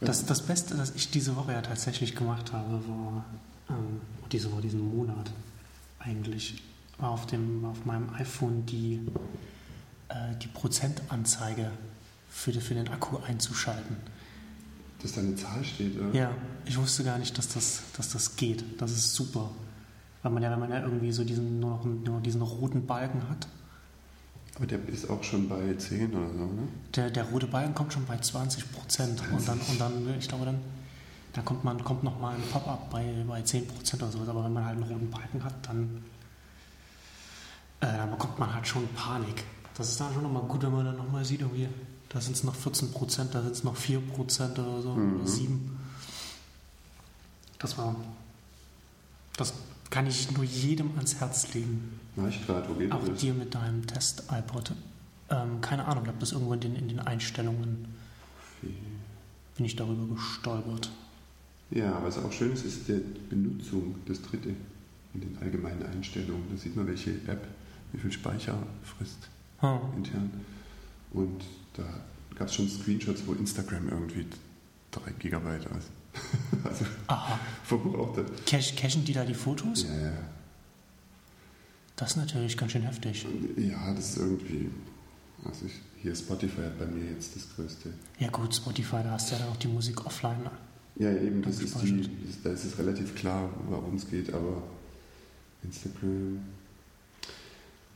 Das, das Beste, das ich diese Woche ja tatsächlich gemacht habe, war ähm, diese Woche, diesen Monat eigentlich, war auf, dem, auf meinem iPhone die, äh, die Prozentanzeige für, für den Akku einzuschalten. Dass da eine Zahl steht, oder? Ja, ich wusste gar nicht, dass das, dass das geht. Das ist super. Weil man ja, wenn man ja irgendwie so diesen, nur noch, nur diesen roten Balken hat. Aber der ist auch schon bei 10 oder so, ne? Der, der rote Balken kommt schon bei 20 Prozent. Und dann, und dann, ich glaube, dann, dann kommt, man, kommt noch mal ein Pop-up bei, bei 10 Prozent oder sowas. Aber wenn man halt einen roten Balken hat, dann, äh, dann bekommt man halt schon Panik. Das ist dann schon nochmal gut, wenn man dann nochmal sieht, irgendwie, da sind es noch 14 Prozent, da sind es noch 4 Prozent oder so, Mhm. oder 7. Das war, das kann ich nur jedem ans Herz legen. Mach ich gerade, wo geht Auch das? dir mit deinem Test-iPod. Ähm, keine Ahnung, ich habe das irgendwo in den, in den Einstellungen, bin ich darüber gestolpert. Ja, was auch schön ist, ist die Benutzung, das dritte in den allgemeinen Einstellungen. Da sieht man, welche App wie viel Speicher frisst Hm. intern. Und da gab es schon Screenshots, wo Instagram irgendwie 3 Gigabyte also, Aha. verbrauchte. Cache, cachen die da die Fotos? Ja, ja. Das ist natürlich ganz schön heftig. Ja, das ist irgendwie. Also ich, hier Spotify hat bei mir jetzt das größte. Ja gut, Spotify, da hast du ja dann auch die Musik offline. Ja, eben, das ist die, da ist es relativ klar, worum es geht, aber Instagram.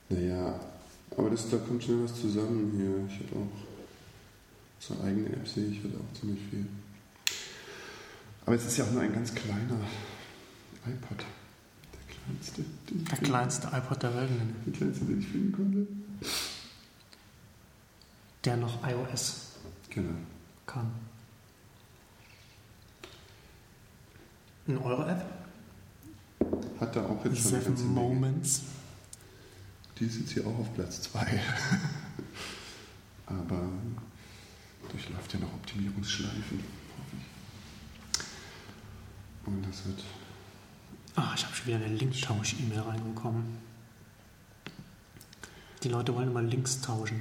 Naja, aber das, da kommt schnell was zusammen hier. Ich habe auch so eigene App sehe ich halt auch ziemlich viel. Aber es ist ja auch nur ein ganz kleiner iPod. Der kleinste, Der kleinste iPod der Welt, der kleinste, den ich finden konnte. der noch iOS Genau. kann. In eurer App? Hat da auch jetzt schon Seven Menge. Moments. Die ist jetzt hier auch auf Platz 2. Aber durchläuft ja noch Optimierungsschleifen, hoffe ich. Und das wird. Ah, ich habe schon wieder eine Linktausch-E-Mail reinbekommen. Die Leute wollen immer Links tauschen.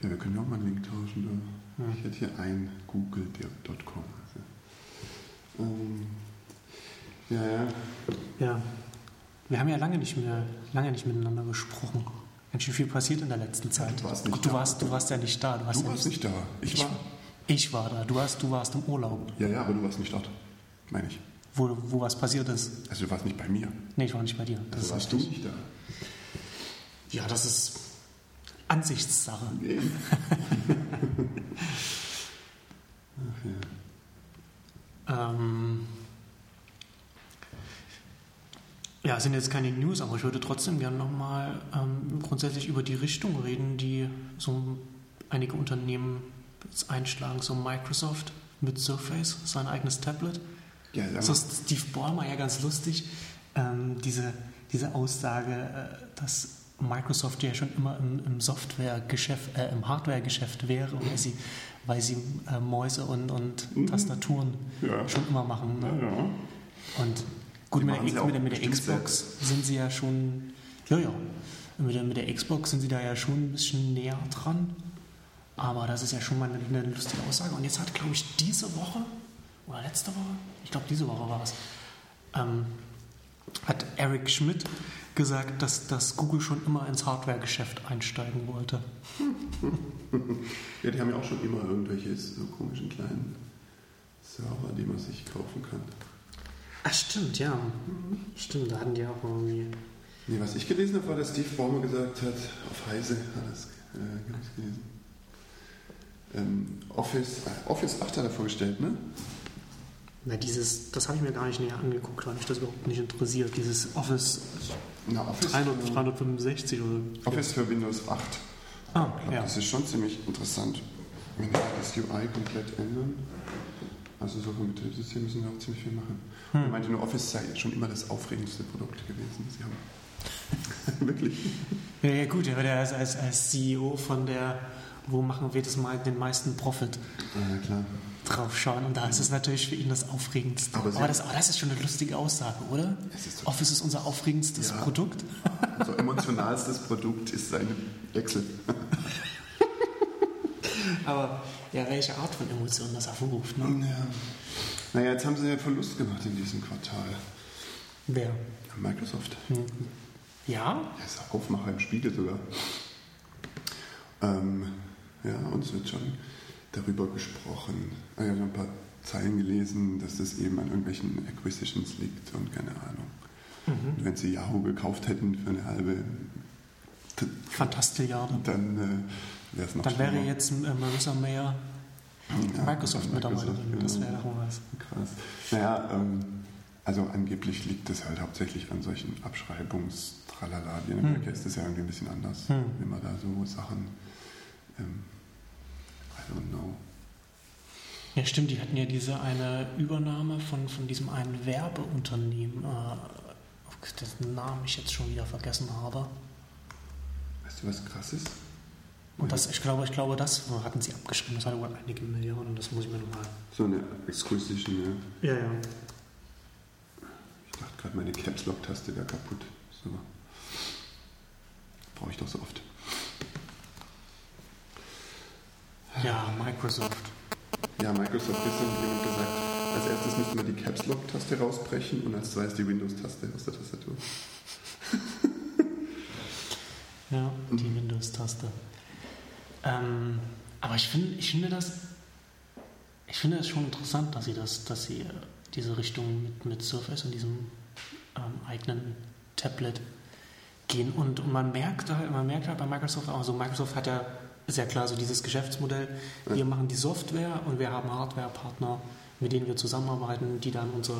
Ja, wir können ja auch mal einen Link tauschen. Ja. Ich hätte hier ein google.com. Also, ähm, ja, ja. Ja. Wir haben ja lange nicht mehr, lange nicht miteinander gesprochen. Ganz schön viel passiert in der letzten Zeit. du warst nicht Gut, du da. warst, du warst ja nicht da. Du, hast Du ja warst nicht da. Ich war. Ich war da. Du warst, du warst im Urlaub. Ja, ja, aber du warst nicht dort. Meine ich. Wo, wo was passiert ist. Also du warst nicht bei mir. Nee, ich war nicht bei dir. Das Also warst du nicht da. Ja, das ist Ansichtssache. Nee. Ähm, ja, es sind jetzt keine News, aber ich würde trotzdem gerne nochmal ähm, grundsätzlich über die Richtung reden, die so einige Unternehmen einschlagen. So Microsoft mit Surface, sein eigenes Tablet. Ja, sag So Steve Ballmer ja ganz lustig, ähm, diese, diese Aussage, äh, dass Microsoft ja schon immer im, im Softwaregeschäft, äh, im Hardwaregeschäft wäre, weil sie, weil sie äh, Mäuse und, und Tastaturen Mhm. Ja. schon immer machen. Ne? Ja. Und gut, mit der, auch mit, der, mit der Xbox sind sie ja schon, ja, ja, mit der, mit der Xbox sind sie da ja schon ein bisschen näher dran. Aber das ist ja schon mal eine, eine lustige Aussage. Und jetzt hat, glaube ich, diese Woche oder letzte Woche, ich glaube, diese Woche war es, ähm, hat Eric Schmidt gesagt, dass, dass Google schon immer ins Hardware-Geschäft einsteigen wollte. Ja, die haben ja auch schon immer irgendwelche so komischen kleinen Server, die man sich kaufen kann. Ach, stimmt, ja. Stimmt, da hatten die auch irgendwie. Nee, was ich gelesen habe, war, dass Steve Ballmer gesagt hat, auf Heise hat das äh, gelesen. Ähm, Office, äh, Office 8 hat er vorgestellt, ne? Na, dieses, das habe ich mir gar nicht näher angeguckt, weil mich das überhaupt nicht interessiert. Dieses Office Na, Office, 300, äh, 365 oder. Office für Windows 8. Ah, Ich glaube, ja. das ist schon ziemlich interessant. Wenn die das UI komplett ändern, also so vom Betriebssystem müssen wir auch ziemlich viel machen. Hm. Er meinte nur, Office sei schon immer das aufregendste Produkt gewesen. Sie haben wirklich. Ja, ja, gut, er wird ja als, als, als CEO von der, wo machen wir das mal den meisten Profit Ja, klar. Drauf schauen. Und da ist es natürlich für ihn das Aufregendste. Aber Aber, das, aber das ist schon eine lustige Aussage, oder? Es ist Office ist unser aufregendstes Ja. Produkt. So emotionalstes Produkt ist seine Excel. Aber ja, welche Art von Emotionen das hervorruft. Ne? Ja. Naja, jetzt haben sie ja Verlust gemacht in diesem Quartal. Wer? Microsoft. Hm. Ja? Er ist Aufmacher im Spiegel sogar. Ähm, ja, uns wird schon darüber gesprochen. Ich habe ein paar Zeilen gelesen, dass das eben an irgendwelchen Acquisitions liegt und keine Ahnung. Mhm. Wenn sie Yahoo gekauft hätten für eine halbe Fantastilliarde, dann äh, wäre es noch Dann wäre jetzt äh, Marissa Mayer Ja, Microsoft-Mitarbeiterin. Microsoft, Das genau. wäre doch mal was. Krass. Naja, ähm, also angeblich liegt das halt hauptsächlich an solchen Abschreibungstralala. In Hm. Amerika ist das ja irgendwie ein bisschen anders, Hm. wenn man da so Sachen, ähm, I don't know. Ja, stimmt, die hatten ja diese eine Übernahme von, von diesem einen Werbeunternehmen, äh, dessen Namen ich jetzt schon wieder vergessen habe. Weißt du, was krass ist? Und das, ich glaube, ich glaube, das hatten sie abgeschrieben. Das hatte wohl einige Millionen. Das muss ich mir nochmal. So eine Acquisition, ja. Ja, ja. Ich dachte gerade, meine Caps Lock Taste wäre kaputt. So. Brauche ich doch so oft. Ja, Microsoft. Ja, Microsoft gestern hat jemand gesagt, als erstes müsste man die Caps Lock Taste rausbrechen und als zweites die Windows Taste aus der Tastatur. Ja, die Windows-Taste. Ähm, aber ich finde, ich finde das, ich finde es schon interessant, dass sie das, dass sie äh, diese Richtung mit, mit Surface und diesem ähm, eigenen Tablet gehen. Und, und man merkt halt, man merkt halt bei Microsoft auch, also Microsoft hat ja sehr klar so dieses Geschäftsmodell. Wir machen die Software und wir haben Hardware-Partner, mit denen wir zusammenarbeiten, die dann unser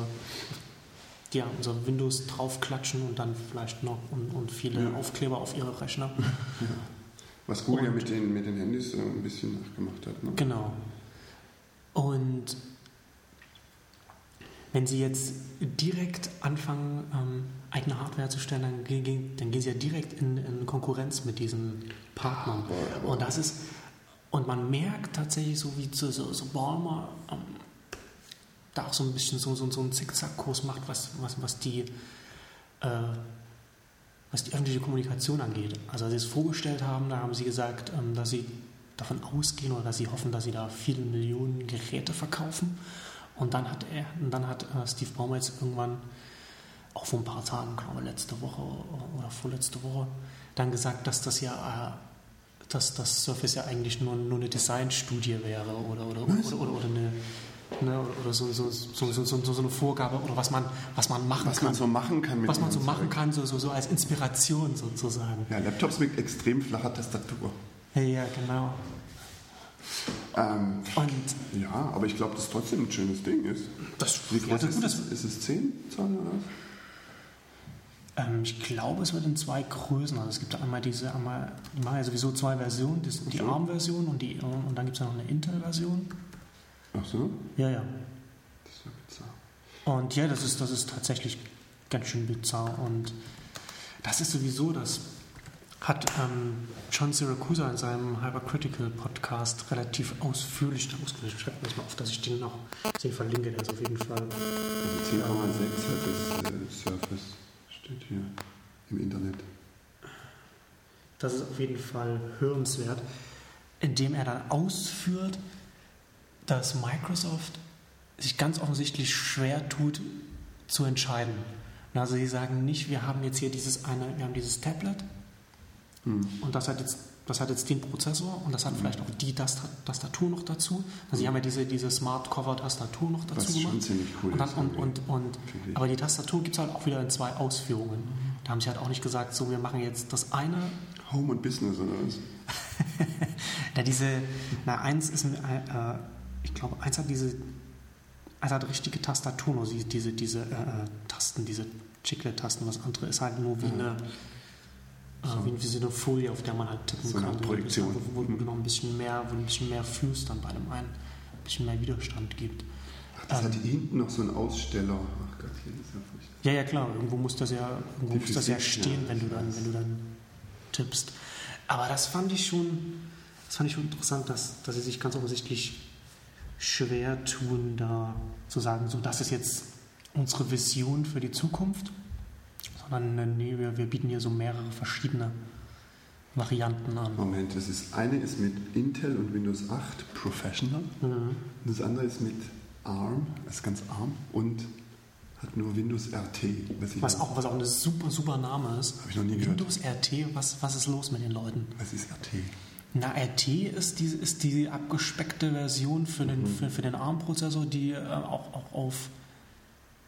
die ja, unser Windows draufklatschen und dann vielleicht noch und, und viele Ja. Aufkleber auf ihre Rechner. Was Google ja Und- mit den, mit den Handys äh, ein bisschen nachgemacht hat. Ne? Genau. Und wenn Sie jetzt direkt anfangen, ähm, eigene Hardware zu stellen, dann, dann gehen Sie ja direkt in, in Konkurrenz mit diesen Partnern. Und das ist, und man merkt tatsächlich so, wie so, so, so Balmer ähm, da auch so ein bisschen so, so, so einen Zickzackkurs macht, was, was, was die äh, was die öffentliche Kommunikation angeht. Also als sie es vorgestellt haben, da haben sie gesagt, ähm, dass sie davon ausgehen oder dass sie hoffen, dass sie da viele Millionen Geräte verkaufen. Und dann hat er, und dann hat äh, Steve Ballmer jetzt irgendwann, auch vor ein paar Tagen, glaube ich, letzte Woche oder vorletzte Woche, dann gesagt, dass das ja äh, dass das Surface ja eigentlich nur, nur eine Designstudie wäre oder, oder, oder, oder, oder eine ne, oder, so, so, so, so, eine Vorgabe oder was man, was man machen Was kann. man so machen kann mit was man so machen kann, so, so, so als Inspiration sozusagen. Ja, Laptops mit extrem flacher Tastatur. Ja, genau. Ähm, Und ja, aber ich glaube, dass es trotzdem ein schönes Ding ist. das Wie groß ja, ist gut, es? das, Ist es 10 Zoll oder was? Ähm, ich glaube, es wird in zwei Größen. Also es gibt einmal diese, einmal, die machen ja sowieso zwei Versionen, das, die so. ARM-Version und, die, und dann gibt es ja noch eine Intel-Version. Ach so? Ja, ja. Das ist ja bizarr. Und ja, das ist, das ist tatsächlich ganz schön bizarr. Und das ist sowieso das. Hat ähm, John Siracusa in seinem Hypercritical Podcast relativ ausführlich ausgelegt. Ich schreibe mir das mal auf, dass ich den noch den verlinke. Der ist auf jeden Fall. Also 10,6 hat das äh, Surface. Steht hier im Internet. Das ist auf jeden Fall hörenswert, indem er dann ausführt, dass Microsoft sich ganz offensichtlich schwer tut zu entscheiden. Also sie sagen nicht, wir haben jetzt hier dieses eine, wir haben dieses Tablet Hm. und das hat jetzt das hat jetzt den Prozessor und das hat vielleicht auch die Tasta- Tastatur noch dazu. Also sie haben ja diese, diese Smart Cover Tastatur noch dazu Was schon gemacht. ziemlich cool Und dann, ist. und, und, und, aber die Tastatur gibt es halt auch wieder in zwei Ausführungen. Da haben sie halt auch nicht gesagt, so wir machen jetzt das eine Home und Business oder was? Ja, diese, na, eins ist, ein, äh, ich glaube, eins hat diese, eins hat richtige Tastatur, nur diese, diese äh, Tasten, diese Chiclet-Tasten, was andere ist halt nur wie eine, äh, wie, wie so eine Folie, auf der man halt tippen So eine kann. Projektion. Wo, wo, wo du noch ein bisschen mehr, wo ein bisschen mehr fühlst dann bei dem einen, ein bisschen mehr Widerstand gibt. Ach, das Ähm. hat hier hinten noch so einen Aussteller. Ach Gott, hier ist ja furchtbar. Ja, ja, klar, irgendwo muss das ja, irgendwo Die muss das ja Physik, stehen, ja, wenn du dann, wenn du dann tippst. Aber das fand ich schon, das fand ich schon interessant, dass, dass sie sich ganz offensichtlich schwer tun, da zu sagen, so das ist jetzt unsere Vision für die Zukunft, sondern äh, nee, wir, wir bieten hier so mehrere verschiedene Varianten an. Moment, das ist eine ist mit Intel und Windows 8 Professional. Mhm. Das andere ist mit ARM, ist ganz ARM und hat nur Windows RT. Was, Was auch, was auch ein super, super Name ist. Hab ich noch nie gehört. Windows RT, was, was ist los mit den Leuten? was ist RT? Na, RT ist die, ist die abgespeckte Version für den, Mhm. für, für den ARM-Prozessor, die äh, auch, auch auf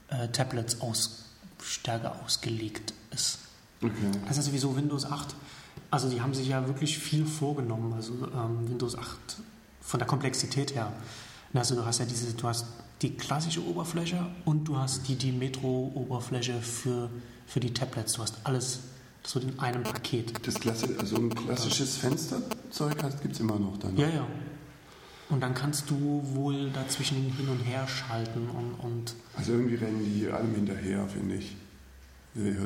äh, Tablets aus, stärker ausgelegt ist. Okay. Das ist sowieso Windows 8. Also die haben sich ja wirklich viel vorgenommen. Also ähm, Windows 8 von der Komplexität her. Also du hast ja diese, du hast die klassische Oberfläche und du hast die, die Metro-Oberfläche für, für die Tablets. Du hast alles so in einem Paket. Das Klasse, also ein klassisches Fensterzeug gibt es immer noch dann. Ja, ja. Und dann kannst du wohl dazwischen hin und her schalten und, und Also irgendwie rennen die allem hinterher, finde ich.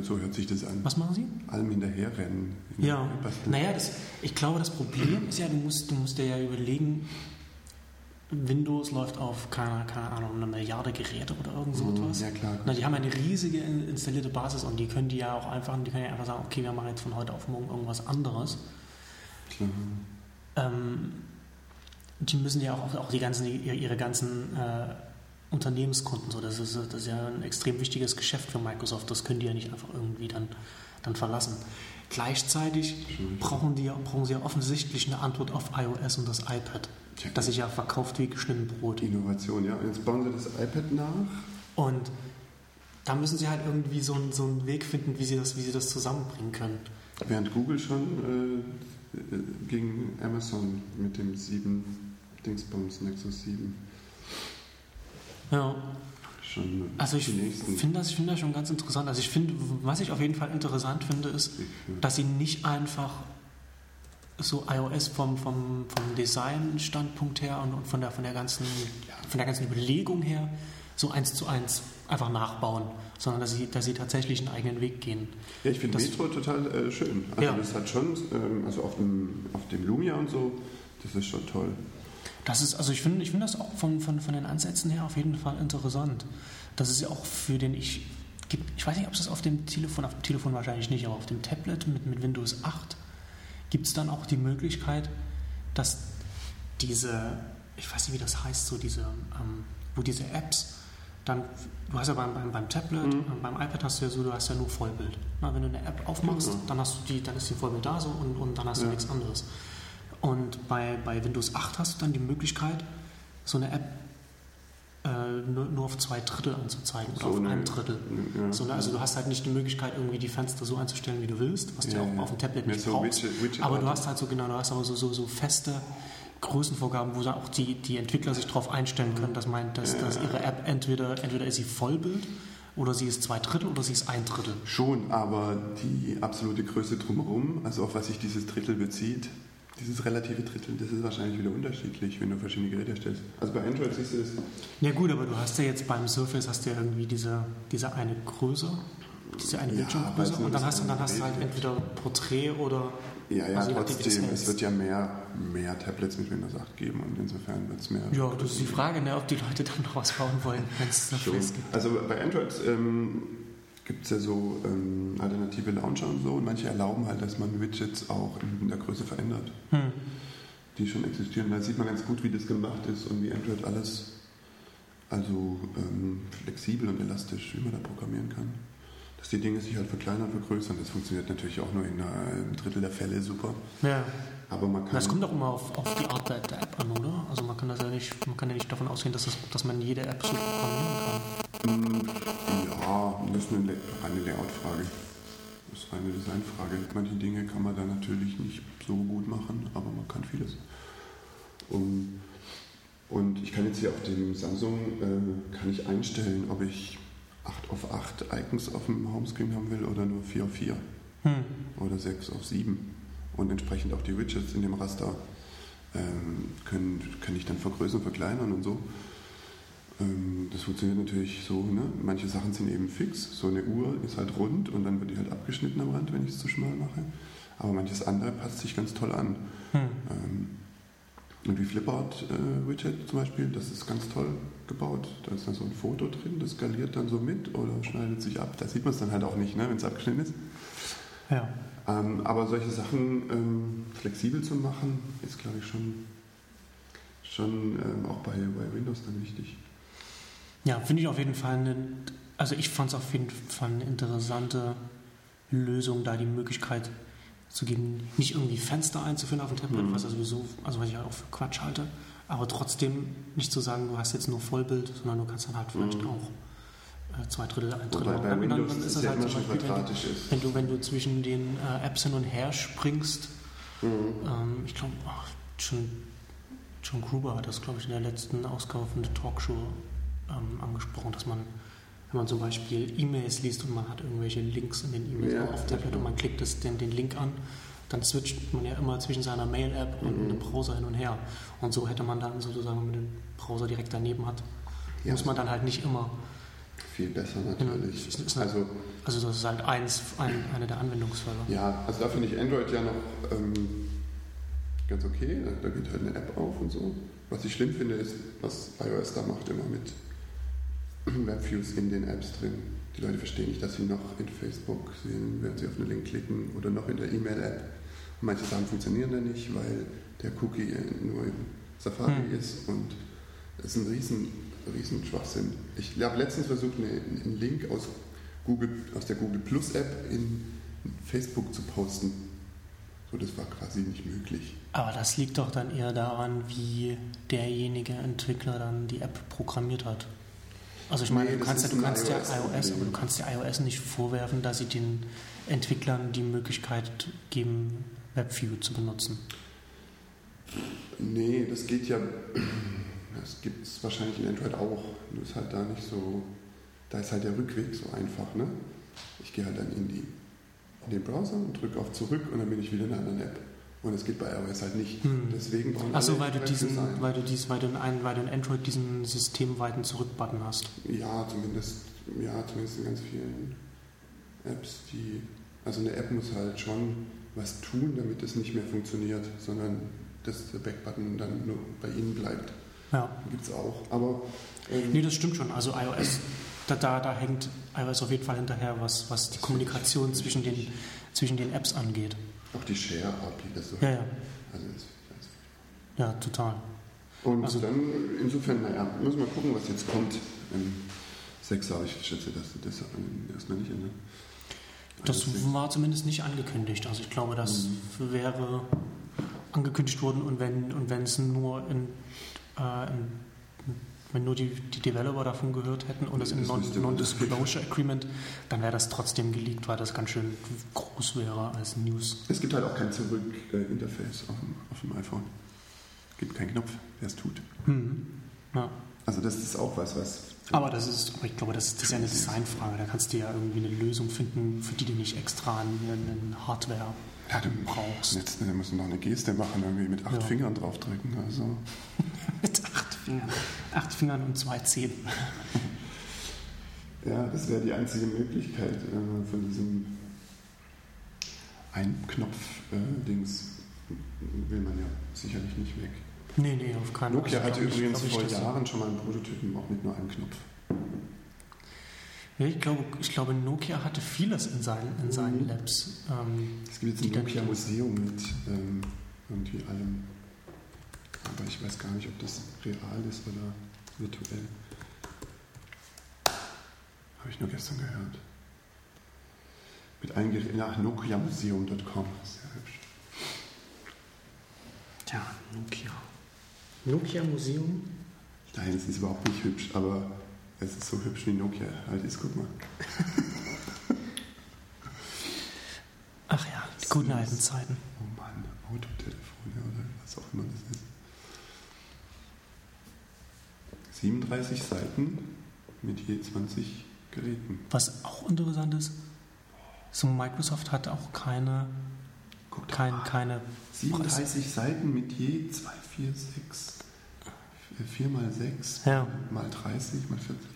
So hört sich das an. was machen sie? Allem hinterher rennen. Ja, naja, das, ich glaube, das Problem ist ja, du musst, du musst dir ja überlegen, Windows läuft auf, keine, keine Ahnung, eine Milliarde Geräte oder irgend so Mhm, etwas. ja, klar. Na, die haben eine riesige in- installierte Basis und die können die ja auch einfach, die können ja einfach sagen, okay, wir machen jetzt von heute auf morgen irgendwas anderes. Klar. Ähm, die müssen ja auch, auch die ganzen, ihre, ganzen äh, Unternehmenskunden, so, das, ist, das ist ja ein extrem wichtiges Geschäft für Microsoft, das können die ja nicht einfach irgendwie dann, dann verlassen. Gleichzeitig brauchen, die, brauchen sie ja offensichtlich eine Antwort auf iOS und das iPad, das sich ja verkauft wie geschnitten Brot. Innovation, ja. Und jetzt bauen sie das iPad nach. Und da müssen sie halt irgendwie so, einen- so einen Weg finden, wie sie das, wie sie das zusammenbringen können. Während Google schon äh, äh, gegen Amazon mit dem 7 Dingsbums Nexus 7 Ja. schon Also ich finde das, ich finde das schon ganz interessant. Also ich finde, was ich auf jeden Fall interessant finde, ist, dass sie nicht einfach so iOS vom, vom, vom Design-Standpunkt her und, und von, der, von, der ganzen, von der ganzen Überlegung her so eins zu eins einfach nachbauen, sondern dass sie, dass sie tatsächlich einen eigenen Weg gehen. Ja, ich finde Metro total äh, schön. Also Ja. das hat schon, ähm, also auf dem, auf dem Lumia und so, das ist schon toll. Das ist, also ich finde, ich finde das auch von, von, von den Ansätzen her auf jeden Fall interessant. Das ist ja auch für den ich ich weiß nicht, ob es das auf dem Telefon, auf dem Telefon wahrscheinlich nicht, aber auf dem Tablet mit, mit Windows 8 gibt es dann auch die Möglichkeit, dass diese, ich weiß nicht, wie das heißt, so diese, ähm, wo diese Apps dann, du hast ja beim, beim, beim Tablet, Mhm. beim iPad hast du ja so, du hast ja nur Vollbild. Na, wenn du eine App aufmachst, Genau. dann hast du die, dann ist die Vollbild da so und, und dann hast du Ja. nichts anderes. Und bei, bei Windows 8 hast du dann die Möglichkeit, so eine App äh, nur, nur auf zwei Drittel anzuzeigen oder So auf eine- einem Drittel. Ja. So, ne, also du hast halt nicht die Möglichkeit, irgendwie die Fenster so einzustellen, wie du willst, was du Ja, auch ja. auf dem Tablet nicht so brauchst. Widget- Widget- aber du hast halt so genau, du hast aber so, so, so feste Größenvorgaben, wo dann auch die, die Entwickler sich darauf einstellen können, dass, meint, dass, dass ihre App entweder, entweder ist sie Vollbild oder sie ist zwei Drittel oder sie ist ein Drittel. Schon, aber die absolute Größe drumherum, also auf was sich dieses Drittel bezieht, dieses relative Drittel, das ist wahrscheinlich wieder unterschiedlich, wenn du verschiedene Geräte stellst. Also bei Android siehst du das. Ja gut, aber du hast ja jetzt beim Surface hast du ja irgendwie diese, diese eine Größe, diese eine Ja, Bildschirmgröße und dann hast, du, dann hast du halt entweder Porträt oder Ja, ja, trotzdem, es wird ja mehr, mehr Tablets mit Windows 8 geben und insofern wird es mehr. Ja, das ist die Frage, ne, ob die Leute dann noch was bauen wollen, wenn es. Surface gibt. Also bei Android ähm, gibt es ja so ähm, alternative Launcher und so und manche erlauben halt, dass man Widgets auch in der Größe verändert, Hm. die schon existieren. Da sieht man ganz gut, wie das gemacht ist und wie Android alles also ähm, flexibel und elastisch, wie man da programmieren kann. Dass die Dinge sich halt verkleinern, vergrößern, das funktioniert natürlich auch nur in einem Drittel der Fälle super. Ja. Aber man kann. Das kommt auch immer auf, auf die Art der, der App an, oder? Also man kann das ja nicht, man kann ja nicht davon ausgehen, dass, das, dass man jede App so programmieren kann. Mm, Ja, das ist eine, Le- eine Layout-Frage. Das ist eine Designfrage. Manche Dinge kann man da natürlich nicht so gut machen, aber man kann vieles. Um, und ich kann jetzt hier auf dem Samsung äh, kann ich einstellen, ob ich 8 auf 8 Icons auf dem Homescreen haben will oder nur 4 auf 4 Hm. oder 6 auf 7. Und entsprechend auch die Widgets in dem Raster ähm, können, kann ich dann vergrößern, verkleinern und so. Ähm, das funktioniert natürlich so, ne? manche Sachen sind eben fix. So eine Uhr ist halt rund und dann wird die halt abgeschnitten am Rand, wenn ich es zu schmal mache. Aber manches andere passt sich ganz toll an. Hm. Ähm, und wie Flipboard-Widget zum Beispiel, das ist ganz toll gebaut. Da ist dann so ein Foto drin, das skaliert dann so mit oder schneidet sich ab. Da sieht man es dann halt auch nicht, ne, wenn es abgeschnitten ist. Ja. Ähm, aber solche Sachen ähm, flexibel zu machen, ist, glaube ich, schon, schon ähm, auch bei, bei Windows dann wichtig. Ja, finde ich auf jeden Fall eine, also ich fand es auf jeden Fall eine interessante Lösung, da die Möglichkeit zu geben, nicht irgendwie Fenster einzuführen auf dem Tablet, Mhm. was ja sowieso, also was ich halt auch für Quatsch halte, aber trotzdem nicht zu sagen, du hast jetzt nur Vollbild, sondern du kannst dann halt vielleicht Mhm. auch zwei Drittel, ein Drittel. Wobei bei Windows dann ist es es ja halt immer schon wenn quadratisch ist. wenn du, wenn du zwischen den äh, Apps hin und her springst, Mhm. ähm, ich glaube, John, John Gruber hat das, glaube ich, in der letzten Ausgabe von der Talkshow ähm, angesprochen, dass man, wenn man zum Beispiel E-Mails liest und man hat irgendwelche Links in den E-Mails Ja, auf Tablet und man klickt das, den, den Link an, dann switcht man ja immer zwischen seiner Mail-App und Mhm. dem Browser hin und her. Und so hätte man dann sozusagen, wenn man den Browser direkt daneben hat, Ja. muss man dann halt nicht immer. Viel besser natürlich. Ist- ist- Also Also das ist halt eins, ein, eine der Anwendungsfälle. Ja, also da finde ich Android ja noch ähm, ganz okay. Da, geht halt eine App auf und so. Was ich schlimm finde, ist, was iOS da macht, immer mit Webviews in den Apps drin. Die Leute verstehen nicht, dass sie noch in Facebook sehen, während sie auf einen Link klicken oder noch in der E-Mail-App. Manche Sachen funktionieren da nicht, weil der Cookie nur im Safari Hm. ist und das ist ein riesen, riesen Schwachsinn. Ich habe letztens versucht, eine, einen Link aus, Google, aus der Google Plus App in Facebook zu posten. So, das war quasi nicht möglich. Aber das liegt doch dann eher daran, wie derjenige Entwickler dann die App programmiert hat. Also ich meine, Nee, du kannst, ja, du kannst ja iOS-Problem. iOS, aber du kannst ja iOS nicht vorwerfen, dass sie den Entwicklern die Möglichkeit geben, WebView zu benutzen. Nee, das geht ja. Das gibt es wahrscheinlich in Android auch. Nur ist halt da nicht so. Da ist halt der Rückweg so einfach, ne? Ich gehe halt dann in, die, in den Browser und drücke auf zurück und dann bin ich wieder in einer anderen App. Und das geht bei iOS halt nicht. Hm. Deswegen brauchen Achso, weil du diesen, weil du dies, weil du in ein, weil du in Android diesen systemweiten Zurückbutton hast. Ja, zumindest, ja, zumindest in ganz vielen Apps, die. Also eine App muss halt schon was tun, damit es nicht mehr funktioniert, sondern dass der Backbutton dann nur bei ihnen bleibt. Ja. Gibt es auch. Aber ähm, Nee, das stimmt schon. Also iOS, da, da, da hängt iOS auf jeden Fall hinterher, was, was die Kommunikation zwischen den, zwischen den Apps angeht. auch die Share-API, das so. Ja, ja. Also das. Ja, total. Und Also- dann, insofern, naja, müssen wir gucken, was jetzt kommt. Im 6 aber ich schätze, dass das erstmal nicht ändern. Das war zumindest nicht angekündigt. Also ich glaube, das wäre angekündigt worden und wenn und wenn es nur in wenn nur die, die Developer davon gehört hätten und es im Non-. Non-Disclosure Agreement, dann wäre das trotzdem geleakt, weil das ganz schön groß wäre als News. Es gibt halt auch kein Zurück-Interface auf, dem- auf dem iPhone. Es gibt keinen Knopf, der es tut. Mhm. Ja. Also das ist auch was, was... Aber das ist, aber ich glaube, das, das ist ja eine Designfrage. Da kannst du ja irgendwie eine Lösung finden, für die du nicht extra einen, Hardware Ja, du brauchst. Jetzt, wir müssen noch eine Geste machen, irgendwie mit acht Ja. Fingern draufdrücken. Also. Mit acht Fingern. Acht Fingern und zwei Zähnen. Ja, das wäre die einzige Möglichkeit äh, von diesem Ein-Knopf-Dings. will man ja sicherlich nicht weg. Nee, nee, auf keinen Nokia also, hatte übrigens ich, vor Jahren schon mal einen Prototypen, auch mit nur einem Knopf. Ja, ich, glaube, ich glaube, Nokia hatte vieles in seinen, in seinen Mhm. Labs. Ähm, Es gibt jetzt ein Nokia-Museum mit ähm, irgendwie allem. Aber ich weiß gar nicht, ob das real ist oder virtuell. Habe ich nur gestern gehört. Mit allen nach nokiamuseum.com. Sehr hübsch. tja, Nokia. Nokia Museum? Nein, es ist überhaupt nicht hübsch, aber es ist so hübsch wie Nokia halt ist. Guck mal. Ach ja, die guten alten Zeiten. Oh Mann, Autotelefone oder was auch immer das ist. 37 Seiten mit je 20 Geräten. Was auch interessant ist, so Microsoft hat auch keine, Guck kein, mal. keine 37 Seiten mit je 2, 4, 6, 4 mal 6, Ja. mal 30, mal 40.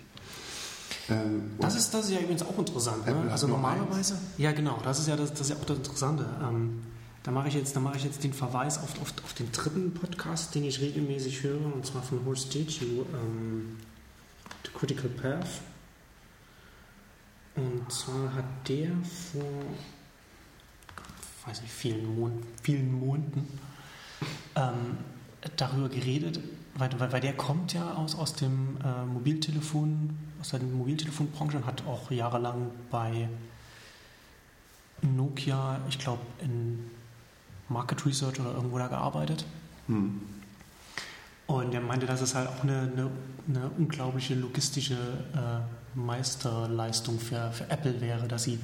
Ähm, Das ist, das ist ja übrigens auch interessant. Ne? Also normalerweise, ja genau, das ist ja, das, das ist ja auch das Interessante. Ähm, da mache ich, jetzt- da mache ich jetzt den Verweis auf, auf, auf den dritten Podcast, den ich regelmäßig höre, und zwar von Horst Statue, ähm, The Critical Path. Und zwar hat der vor weiß nicht, vielen, Mon vielen Monaten ähm, darüber geredet, weil, weil, weil der kommt ja aus, aus dem äh, Mobiltelefon, aus der Mobiltelefonbranche und hat auch jahrelang bei Nokia, ich glaube, in Market Research oder irgendwo da gearbeitet. Hm. Und er meinte, dass es halt auch eine, eine, eine unglaubliche logistische äh, Meisterleistung für, für Apple wäre, dass sie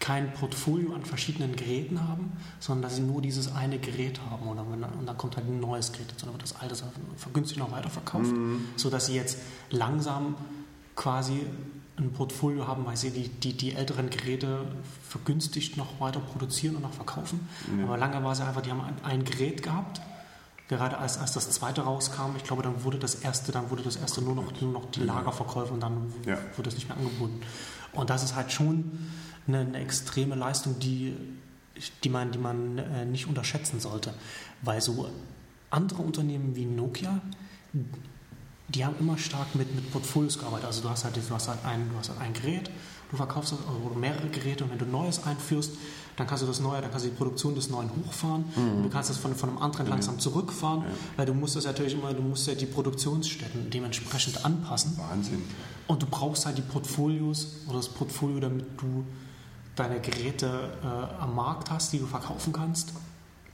kein Portfolio an verschiedenen Geräten haben, sondern dass sie nur dieses eine Gerät haben und dann, und dann kommt halt ein neues Gerät, sondern wird das alte vergünstigt noch weiterverkauft, mhm. sodass sie jetzt langsam quasi ein Portfolio haben, weil sie die, die, die älteren Geräte vergünstigt noch weiter produzieren und noch verkaufen. Mhm. Aber lange war es einfach, die haben ein, ein Gerät gehabt gerade als, als das zweite rauskam, ich glaube, dann wurde das erste, dann wurde das erste nur noch, nur noch die Lagerverkäufe und dann ja. wurde es nicht mehr angeboten. Und das ist halt schon eine, eine extreme Leistung, die, die man, die man äh, nicht unterschätzen sollte. Weil so andere Unternehmen wie Nokia, die haben immer stark mit, mit Portfolios gearbeitet. Also du hast halt, du hast halt, ein, du hast halt ein Gerät, du verkaufst also mehrere Geräte und wenn du Neues einführst, dann kannst du das Neue, dann kannst du die Produktion des Neuen hochfahren mhm. du kannst das von, von einem anderen mhm. langsam zurückfahren, ja. weil du musst das natürlich immer, du musst ja die Produktionsstätten dementsprechend anpassen. Wahnsinn. Und du brauchst halt die Portfolios oder das Portfolio, damit du deine Geräte äh, am Markt hast, die du verkaufen kannst.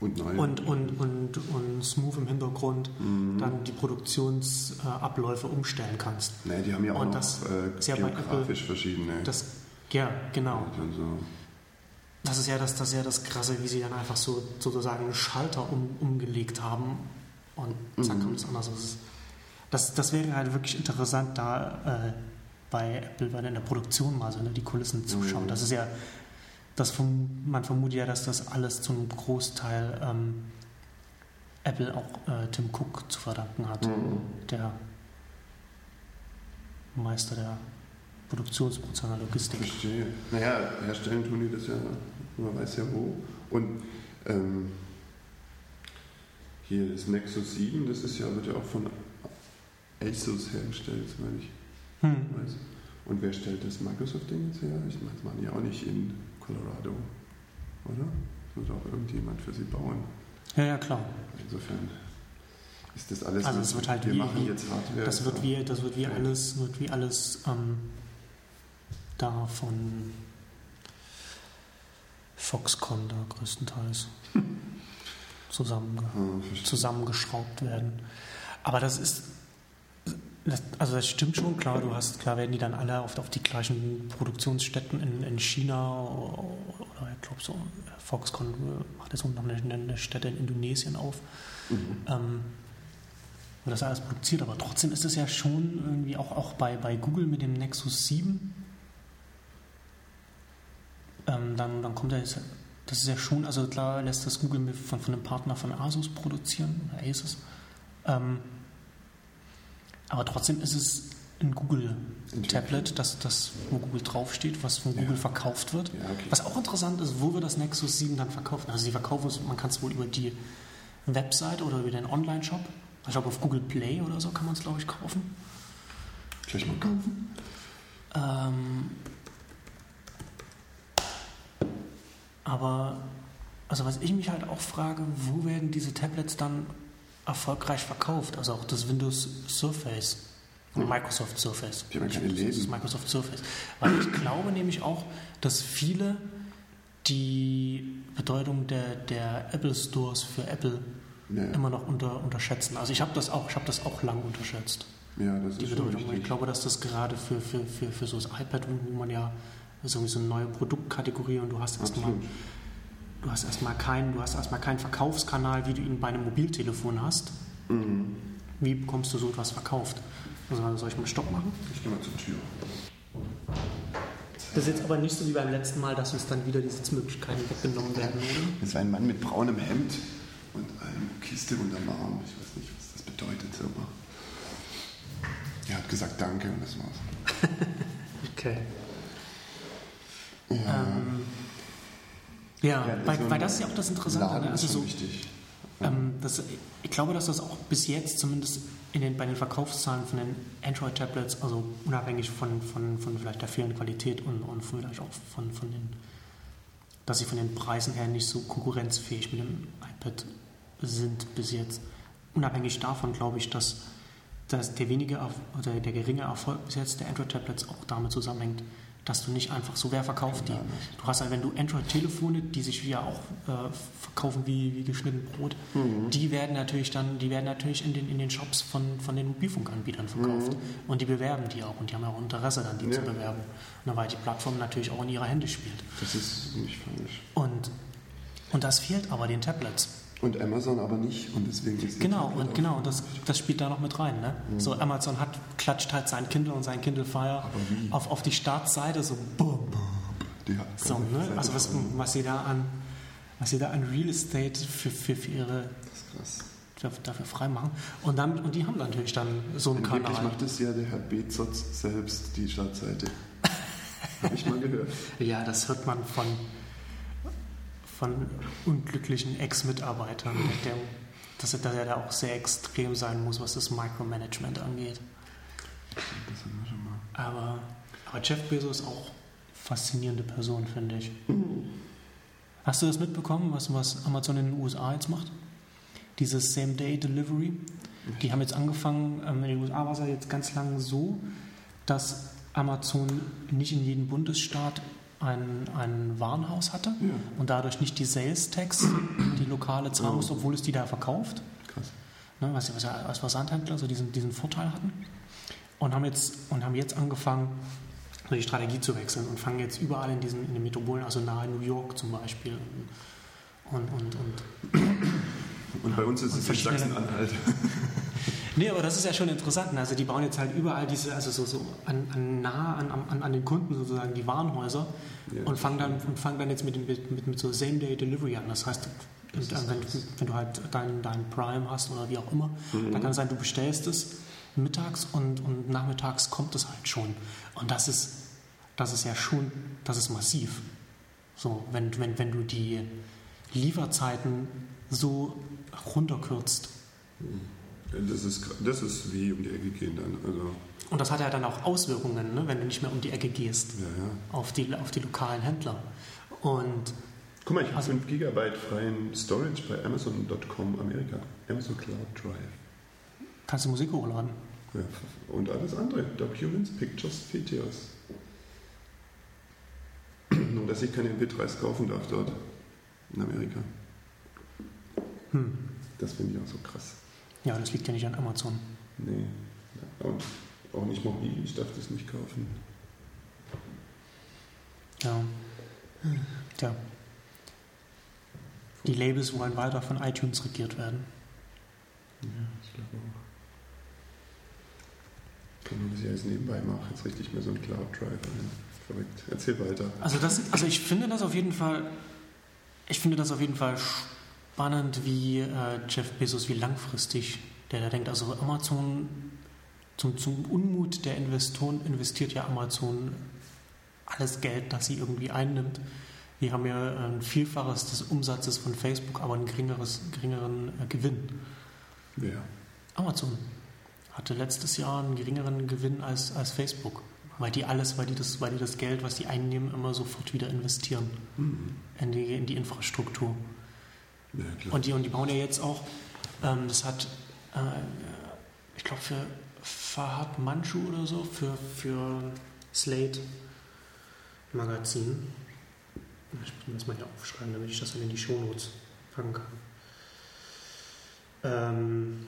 Und, neue. und, und, und, und smooth im Hintergrund mhm. dann die Produktionsabläufe äh, umstellen kannst. Nee, die haben ja auch und noch das äh, geografisch Apple, verschiedene. Das, ja, genau. Also. Das ist ja das, das ist ja das Krasse, wie sie dann einfach so sozusagen einen Schalter um, umgelegt haben und zack, mhm. kommt es anders. Das, das wäre halt wirklich interessant, da äh, bei Apple bei in der Produktion mal so ne, die Kulissen zuschauen. Mhm. Das ist ja, das man vermutet ja, dass das alles zum Großteil ähm, Apple auch äh, Tim Cook zu verdanken hat, mhm. der Meister der Produktionsprozesse der Logistik. Verstehe. Naja, herstellen tun die das ja man weiß ja wo. Und ähm, hier das Nexus 7, das ist ja, wird ja auch von Asus hergestellt, soweit ich hm. weiß. Und wer stellt das Microsoft-Ding jetzt her? Ich meine, das machen die auch nicht in Colorado, oder? Das muss auch irgendjemand für sie bauen. Ja, ja, klar. Insofern ist das alles. Also es wird halt wir wie, machen jetzt Hardware. Das wird wie, das wird wie alles, wird wie alles ähm, da von Foxconn da größtenteils zusammenge zusammengeschraubt werden. Aber das ist, das, also das stimmt schon, klar, du hast, klar werden die dann alle auf, auf die gleichen Produktionsstätten in, in China oder, ich glaube so, Foxconn macht jetzt noch eine, eine Stätte in Indonesien auf. Mhm. Ähm, wo das alles produziert, aber trotzdem ist es ja schon irgendwie auch, auch bei, bei Google mit dem Nexus 7 ähm, dann, dann kommt er jetzt, das ist ja schon, also klar lässt das Google von, von einem Partner von Asus produzieren, oder Asus. Ähm, aber trotzdem ist es ein Google-Tablet, das, das, wo Google draufsteht, was von Google ja. verkauft wird. Ja, okay. Was auch interessant ist, wo wir das Nexus 7 dann verkaufen. Also sie verkaufen es, man kann es wohl über die Website oder über den Online-Shop. Ich glaube auf Google Play oder so kann man es, glaube ich, kaufen. Vielleicht mal kaufen. Ähm, Aber also was ich mich halt auch frage, wo werden diese Tablets dann erfolgreich verkauft? Also auch das Windows Surface. Hm. Microsoft Surface. Die haben keine Läden. Microsoft Surface. Weil ich glaube nämlich auch, dass viele die Bedeutung der, der Apple Stores für Apple ja. immer noch unter, unterschätzen. Also ich habe das auch, ich habe das auch lang unterschätzt. Ja, das die ist Bedeutung. Ich glaube, dass das gerade für, für, für, für so das iPad, wo man ja sowieso eine neue Produktkategorie und du hast erstmal du hast erstmal keinen, du hast erstmal keinen Verkaufskanal, wie du ihn bei einem Mobiltelefon hast. Mhm. Wie bekommst du so etwas verkauft? Also soll ich mal Stopp machen? Ich gehe mal zur Tür. Das ist jetzt aber nicht so wie beim letzten Mal, dass uns dann wieder die Sitzmöglichkeiten weggenommen werden? Das war ein Mann mit braunem Hemd und einer Kiste unterm Arm. Ich weiß nicht, was das bedeutet. Aber er hat gesagt Danke und das war's. okay. Ja, ähm, ja, ja weil, so weil, das ist ja auch das Interessante. Ne? Also so, ähm, das, ich glaube, dass das auch bis jetzt zumindest den, bei den Verkaufszahlen von den Android-Tablets, also unabhängig von, von, von vielleicht der fehlenden Qualität und, und vielleicht auch von, von den dass sie von den Preisen her nicht so konkurrenzfähig mit dem iPad sind bis jetzt. Unabhängig davon glaube ich, dass, dass der wenige oder der geringe Erfolg bis jetzt der Android-Tablets auch damit zusammenhängt, dass du nicht einfach so, wer verkauft die? Du hast halt, wenn du Android-Telefone, die sich ja auch äh, verkaufen wie, wie geschnitten Brot, mhm. die werden natürlich dann, die werden natürlich in den, in den Shops von, von den Mobilfunkanbietern verkauft. Mhm. Und die bewerben die auch und die haben ja auch Interesse dann, die ja. zu bewerben. Und weil die Plattform natürlich auch in ihrer Hände spielt. Das ist nicht falsch. Und, und das fehlt aber den Tablets. Und Amazon aber nicht und deswegen ist Genau, und genau, das, das spielt da noch mit rein. Ne? Mhm. So, Amazon hat, klatscht halt sein Kindle und sein Kindle Fire auf, auf die Startseite, so boom. So, ne? Also was, was sie da an was sie da an Real Estate für, für, für ihre dafür freimachen. Und, dann, und die haben natürlich dann so einen Kanal. macht es ja der Herr Bezos selbst, die Startseite. Habe ich mal gehört. Ja, das hört man von von unglücklichen Ex-Mitarbeitern, dass er, da auch sehr extrem sein muss, was das Micromanagement angeht. Das haben wir schon mal. Aber, aber Jeff Bezos ist auch faszinierende Person, finde ich. Hast du das mitbekommen, was, was Amazon in den USA jetzt macht? Dieses Same-Day-Delivery. Die haben jetzt angefangen, ähm, in den USA war es ja jetzt ganz lange so, dass Amazon nicht in jedem Bundesstaat ein, ein Warenhaus hatte ja. und dadurch nicht die Sales Tax, die lokale zahlen musste, obwohl es die da verkauft. Krass. Ne, was, was ja als Versandhändler so diesen, diesen Vorteil hatten. Und haben, jetzt, und haben jetzt angefangen, die Strategie zu wechseln und fangen jetzt überall in diesen in den Metropolen, also nahe New York zum Beispiel. Und, und, und, und bei uns ist es in Sachsen-Anhalt. Nee, aber das ist ja schon interessant. Ne? Also die bauen jetzt halt überall diese, also so, so an, an nah an, an, an den Kunden sozusagen die Warenhäuser ja. und fangen dann, und fangen dann jetzt mit, dem, mit, mit so Same-Day-Delivery an. Das heißt, das wenn, wenn, wenn, du halt dein, dein Prime hast oder wie auch immer, mhm. dann kann es sein, du bestellst es mittags und, und nachmittags kommt es halt schon. Und das ist, das ist ja schon, das ist massiv. So, wenn, wenn, wenn du die Lieferzeiten so runterkürzt. Mhm. Das ist, das ist wie um die Ecke gehen dann. Also und das hat ja dann auch Auswirkungen, ne, wenn du nicht mehr um die Ecke gehst, ja, ja. Auf, die, auf die lokalen Händler. Und Guck mal, ich habe also, 5 GB freien Storage bei Amazon.com Amerika. Amazon Cloud Drive. Kannst du Musik hochladen? Ja, und alles andere. Documents, Pictures, Videos. Nur, dass ich keine MP3s kaufen darf dort in Amerika. Hm. Das finde ich auch so krass. Ja, das liegt ja nicht an Amazon. Nee, und auch nicht mobil, ich darf das nicht kaufen. Ja. Tja. Die Labels wollen weiter von iTunes regiert werden. Ja, ich glaube auch. Kann man das ja jetzt nebenbei machen, jetzt richtig mir so ein Cloud Drive ein. Verrückt. Erzähl weiter. Also, das, also ich finde das auf jeden Fall, ich finde das auf jeden Fall spannend, wie äh, Jeff Bezos, wie langfristig der da denkt. Also Amazon, zum, zum Unmut der Investoren investiert ja Amazon alles Geld, das sie irgendwie einnimmt. Die haben ja ein Vielfaches des Umsatzes von Facebook, aber einen geringeres, geringeren äh, Gewinn. Wer? Amazon hatte letztes Jahr einen geringeren Gewinn als, als Facebook, weil die alles, weil die, das, weil die das Geld, was die einnehmen, immer sofort wieder investieren mhm. in, die, in die Infrastruktur. Ja, und, die, und die bauen ja jetzt auch, ähm, das hat, äh, ich glaube, für Fahad Manchu oder so, für, für Slate Magazin. Ich muss das mal hier aufschreiben, damit ich das dann in die Shownotes fangen kann. Ähm,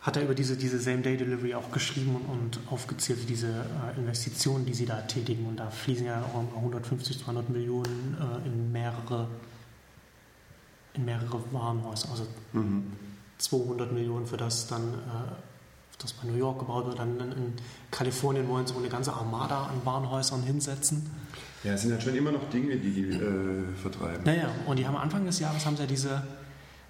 hat er über diese, diese Same-Day-Delivery auch geschrieben und, und aufgezählt, diese äh, Investitionen, die sie da tätigen. Und da fließen ja auch 150, 200 Millionen äh, in mehrere in mehrere Warenhäuser. Also mhm. 200 Millionen für das dann, äh, das bei New York gebaut wird. Dann in Kalifornien wollen sie eine ganze Armada an Warenhäusern hinsetzen. Ja, es sind halt schon immer noch Dinge, die die äh, vertreiben. Naja, und die haben Anfang des Jahres haben sie ja diese,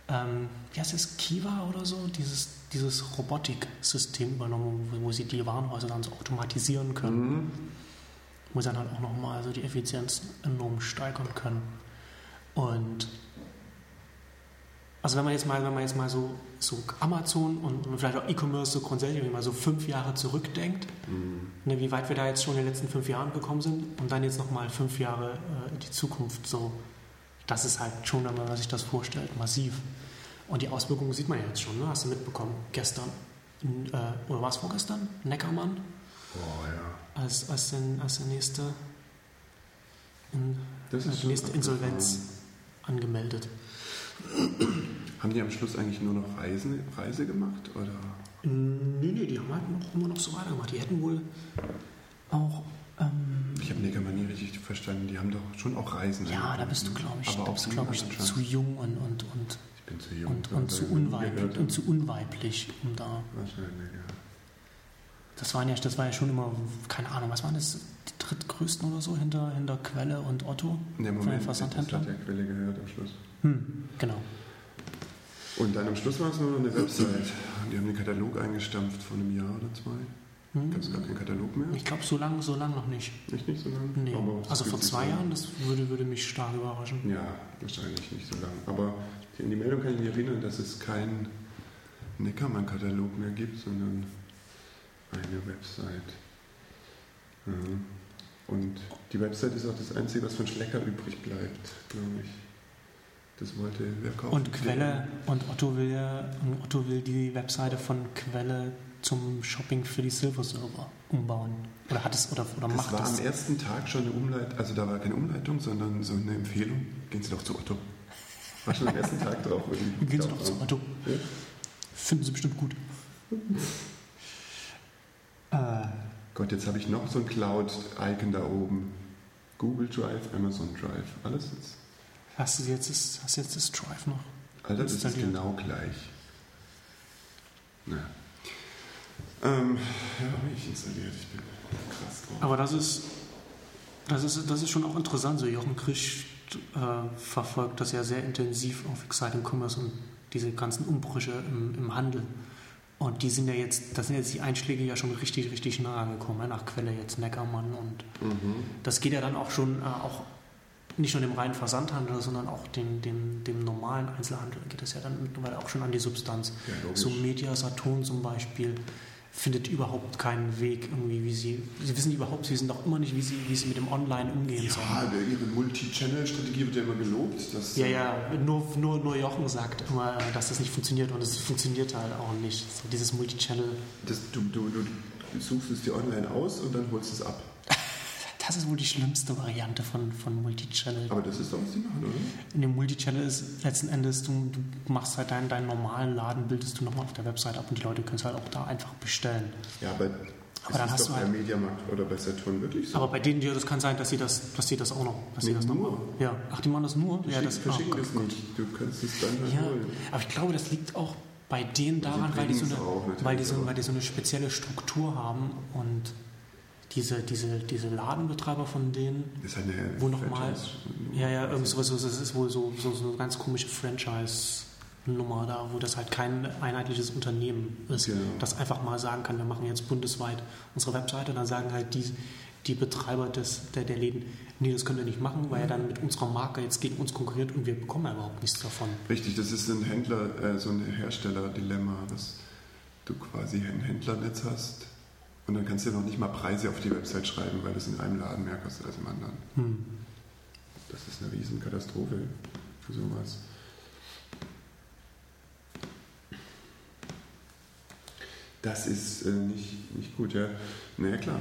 ähm, wie heißt das, Kiva oder so, dieses, dieses Robotiksystem übernommen, wo, wo, sie die Warenhäuser dann so automatisieren können. Mhm. Wo sie dann halt auch nochmal so die Effizienz enorm steigern können. Und Also wenn man jetzt mal, wenn man jetzt mal so, so Amazon und, vielleicht auch E-Commerce so grundsätzlich mal so fünf Jahre zurückdenkt, Mhm. ne, wie weit wir da jetzt schon in den letzten fünf Jahren gekommen sind und dann jetzt nochmal fünf Jahre äh, in die Zukunft so, das ist halt schon, wenn man sich das vorstellt, massiv. Und die Auswirkungen sieht man ja jetzt schon, ne? hast du mitbekommen, gestern, in, äh, oder war es vorgestern, Neckermann Boah, ja. als, als, den, als der nächste, in, als schon nächste Insolvenz angemeldet. Haben die am Schluss eigentlich nur noch Reisen, Reise gemacht? Oder? Nee, nee, die haben halt noch, immer noch so weitergemacht. Die hätten wohl auch. Ähm, Ich habe Neckermann nie richtig verstanden. Die haben doch schon auch Reisen. ja, da bist du, ne? glaube ich, Aber da bist du, glaub ich, zu jung und, und, und, Ich bin zu jung. und, und, zu unweiblich, und zu unweiblich, um da. Wahrscheinlich, ja. Das, waren ja, das war ja schon immer, keine Ahnung, was waren das? Die drittgrößten oder so hinter, hinter Quelle und Otto? Nee, Von den Moment, das hat ja Quelle gehört am Schluss. Hm, genau. Und dann am Schluss war es nur noch eine Website. Die haben den Katalog eingestampft vor einem Jahr oder zwei. Hm. Gab es gar keinen Katalog mehr? Ich glaube, so lange so lang noch nicht. Echt nicht so lange? Nee. Also vor zwei. Jahren, das würde, würde mich stark überraschen. Ja, wahrscheinlich nicht so lang. Aber in die Meldung kann ich mich erinnern, dass es keinen Neckermann-Katalog mehr gibt, sondern eine Website. Ja. Und die Website ist auch das Einzige, was von Schlecker übrig bleibt, glaube ich. Das wollte wer kaufen. Und Quelle, und Otto will und Otto will die Webseite von Quelle zum Shopping für die Silver Server umbauen. Oder hat es, oder, oder Das macht war es. am ersten Tag schon eine Umleitung, also da war keine Umleitung, sondern so eine Empfehlung. Gehen Sie doch zu Otto. War schon am ersten Tag drauf. die Gehen Sie doch zu. Otto. Ja. Finden Sie bestimmt gut. Äh, Gott, jetzt habe ich noch so ein Cloud-Icon da oben. Google Drive, Amazon Drive, alles jetzt. Hast du jetzt das, hast jetzt das Drive noch? Alter, das ist Installiert. genau gleich. Na. Ähm, ja, habe ich installiert. Ich bin krass drauf. Aber das ist, das ist, das ist schon auch interessant. So Jochen Krisch äh, verfolgt das ja sehr intensiv auf Exciting Commerce und diese ganzen Umbrüche im, im Handel. Und die sind ja jetzt, das sind jetzt die Einschläge ja schon richtig, richtig nahe gekommen. Ja, nach Quelle jetzt Neckermann und Mhm. das geht ja dann auch schon äh, auch nicht nur dem reinen Versandhandel, sondern auch dem, dem, dem normalen Einzelhandel geht es ja dann mittlerweile auch schon an die Substanz. Ja. So Media Saturn zum Beispiel findet überhaupt keinen Weg irgendwie, wie sie, sie wissen überhaupt, sie wissen doch immer nicht, wie sie, wie sie mit dem Online umgehen sollen. Ja, ihre Multi-Channel-Strategie wird ja immer gelobt. Dass, Ja, ja, nur, nur, nur Jochen sagt immer, äh, dass das nicht funktioniert und es funktioniert halt auch nicht. So dieses Multichannel, du, du, du suchst es dir online aus und dann holst es ab. Das ist wohl die schlimmste Variante von, von Multichannel. Aber das ist die machen, oder? In dem Multichannel ist letzten Endes, du, du machst halt deinen, deinen normalen Laden, bildest du nochmal auf der Website ab und die Leute können es halt auch da einfach bestellen. Ja, aber, Aber dann hast doch du bei halt- Mediamarkt oder bei Saturn wirklich so. Aber bei denen, das kann sein, dass sie das, dass sie das auch noch, dass sie Nee, das noch nur. machen. Ja, ach, die machen das nur? die ja, das verschicken oh, das Gott. nicht. Du kannst es dann halt Ja, holen. aber ich glaube, das liegt auch bei denen daran, weil die, so eine, auch weil, die so, weil die so eine spezielle Struktur haben und diese, diese, diese Ladenbetreiber von denen, ist eine Wo noch mal- Franchise. ja, ja, irgend sowas, so- das ist wohl so, so, so eine ganz komische Franchise-Nummer da, wo das halt kein einheitliches Unternehmen ist, Genau. das einfach mal sagen kann, wir machen jetzt bundesweit unsere Webseite und dann sagen halt die, die Betreiber des, der, der Läden, nee, das könnt ihr nicht machen, weil er dann mit unserer Marke jetzt gegen uns konkurriert und wir bekommen ja überhaupt nichts davon. Richtig, das ist ein Händler, äh, so ein Herstellerdilemma, dass du quasi ein Händlernetz hast und dann kannst du ja noch nicht mal Preise auf die Website schreiben, weil das in einem Laden mehr kostet als im anderen. Hm. Das ist eine Riesenkatastrophe für sowas. Das ist äh, nicht, nicht gut, ja. Na ja, klar.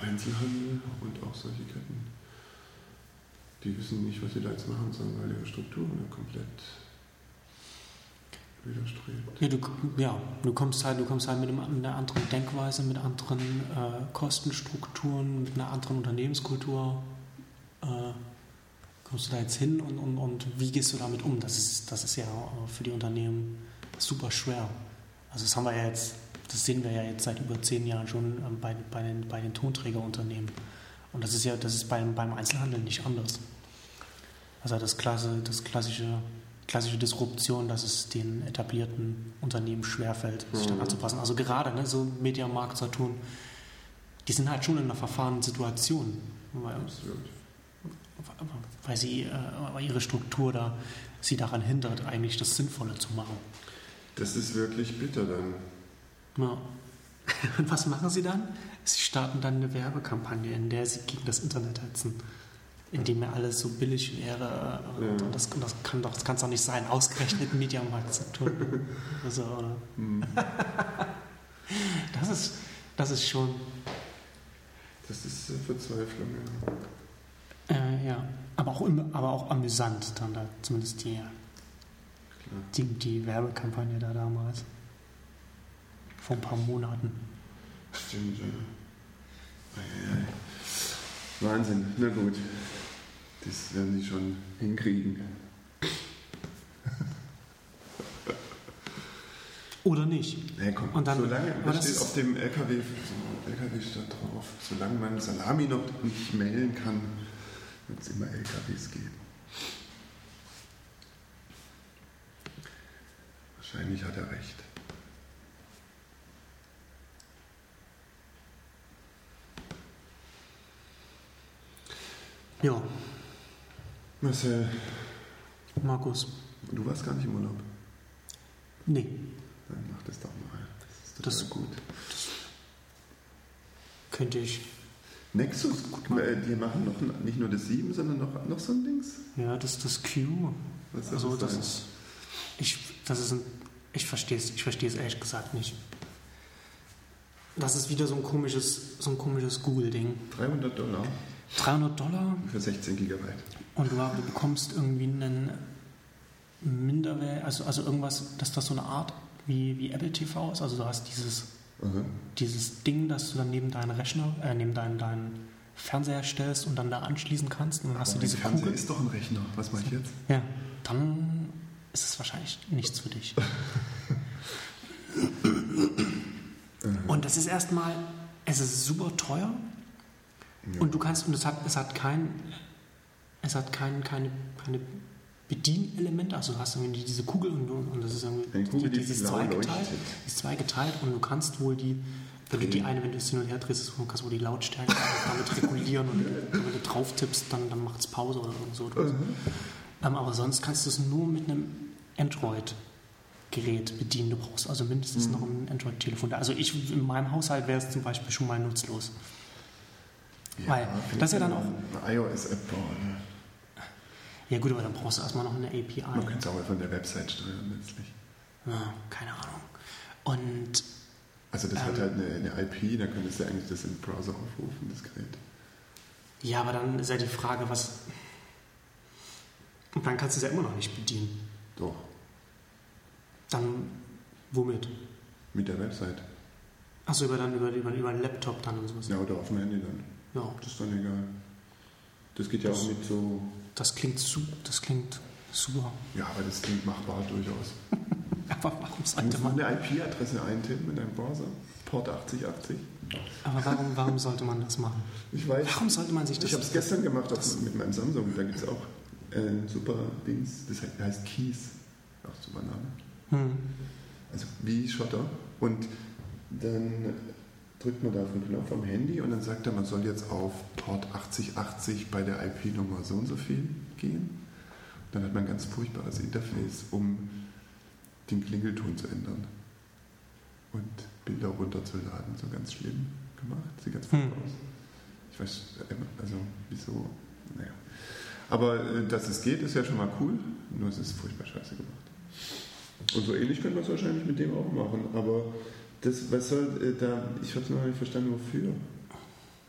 Einzelhandel und auch solche Ketten, die wissen nicht, was sie da jetzt machen sollen, weil ihre Strukturen komplett widerstrebt. Ja, du, ja, du kommst halt, du kommst halt mit, einem, mit einer anderen Denkweise, mit anderen äh, Kostenstrukturen, mit einer anderen Unternehmenskultur. Äh, kommst du da jetzt hin und, und, und wie gehst du damit um? Das ist, das ist ja äh, für die Unternehmen super schwer. Also das haben wir ja jetzt, das sehen wir ja jetzt seit über zehn Jahren schon ähm, bei, bei, den, bei den Tonträgerunternehmen. Und das ist ja, das ist beim, beim Einzelhandel nicht anders. Also das, Klasse, das klassische, klassische Disruption, dass es den etablierten Unternehmen schwerfällt, sich dann Mhm. anzupassen. Also gerade ne, so Mediamarkt, Saturn, die sind halt schon in einer verfahrenen Situation, weil, weil sie äh, weil ihre Struktur da sie daran hindert, eigentlich das Sinnvolle zu machen. Das ist wirklich bitter dann. Ja. Und was machen sie dann? Sie starten dann eine Werbekampagne, in der sie gegen das Internet hetzen. In dem ja alles so billig wäre. Und Ja. das, das kann doch, das kann es doch nicht sein, ausgerechnet Mediamarkt zu tun. Also, oder? Hm. Das ist, das ist schon, Das ist Verzweiflung, ja. äh, ja, aber auch, aber auch amüsant dann da, zumindest die, Klar. die, die Werbekampagne da damals. Vor ein paar Monaten. Stimmt, ja. Wahnsinn, na gut. Das werden sie schon hinkriegen. Oder nicht? Hey, komm, Und dann- solange, das steht auf dem LKW, so, LKW steht drauf, solange man Salami noch nicht mailen kann, wird es immer LKWs geben. Wahrscheinlich hat er recht. Ja, Marcel, Markus. du warst gar nicht im Urlaub. Nee, Dann mach das doch mal. Das ist Das- gut. könnte ich. Nexus, äh, die machen noch nicht nur das 7, sondern noch, noch so ein Dings. Ja, das das Q. Was soll Also das das ist. Ich, das ist ein, ich verstehe es, ich verstehe es ehrlich gesagt nicht. Das ist wieder so ein komisches, so ein komisches Google-Ding. 300 Dollar 300 Dollar für 16 Gigabyte. Und du, du bekommst irgendwie einen Minderwert, also, also irgendwas, dass das so eine Art wie, wie Apple TV ist. Also du hast dieses, Aha. dieses Ding, das du dann neben deinen Rechner, äh, neben deinen, deinen Fernseher stellst und dann da anschließen kannst. Und dann hast du diese Fernseher Kugel. ist doch ein Rechner. Was mache ich jetzt? Ja, dann ist es wahrscheinlich nichts für dich. Und das ist erstmal, es ist super teuer Ja. und du kannst, und es hat, es hat kein, es hat kein, keine, keine Bedienelemente, also du hast irgendwie diese Kugel und, du- und das ist irgendwie, Eine Kugel, die ist blau zweigeteilt, die ist zweigeteilt und du kannst wohl die, wenn du die eine, wenn du es hin und her drehst, du kannst wohl die Lautstärke damit regulieren und wenn du drauf tippst, dann, dann macht es Pause oder so. Ähm, aber sonst kannst du es nur mit einem Android-Gerät bedienen. Du brauchst also mindestens Mhm. noch ein Android-Telefon. Also ich, in meinem Haushalt wäre es zum Beispiel schon mal nutzlos. Weil das ist ja dann auch- Eine iOS-App bauen. Ja gut, aber dann brauchst du erstmal noch eine API. Man könnte es auch mal von der Website steuern letztlich. Ja, keine Ahnung. Und Also das hat Ähm. halt eine, eine IP, da könntest du eigentlich das im Browser aufrufen, das Gerät. ja, aber dann ist ja die Frage, was... Und dann kannst du es ja immer noch nicht bedienen. Doch, Dann womit? mit der Website. Achso, über, dann, über, über, über einen Laptop dann und sowas. Ja, oder auf dem Handy dann. Ja, Das ist dann egal. Das geht ja auch mit so... das klingt, su das klingt super. Ja, aber das klingt machbar durchaus. Aber warum sollte man... eine IP-Adresse eintippen in deinem Browser. Port 8080. Aber warum, warum sollte man das machen? Ich weiß. Warum sollte man sich das... Ich habe es gestern gemacht auf, mit meinem Samsung. Da gibt es auch äh, super Dings. Das heißt, heißt Keys. Auch super Name. Hm. Also wie Schotter. Und dann drückt man da auf den Knopf am Handy und dann sagt er, man soll jetzt auf Port 8080 bei der IP-Nummer so und so viel gehen. Dann hat man ein ganz furchtbares Interface, um den Klingelton zu ändern. Und Bilder runterzuladen. So ganz schlimm gemacht. Sieht ganz furchtbar Hm. aus. Ich weiß, äh, also wieso, naja. Aber äh, dass es geht, ist ja schon mal cool. Nur es ist furchtbar scheiße gemacht. Und so ähnlich könnte man es wahrscheinlich mit dem auch machen. Aber das, was soll äh, da, ich habe es noch nicht verstanden, wofür.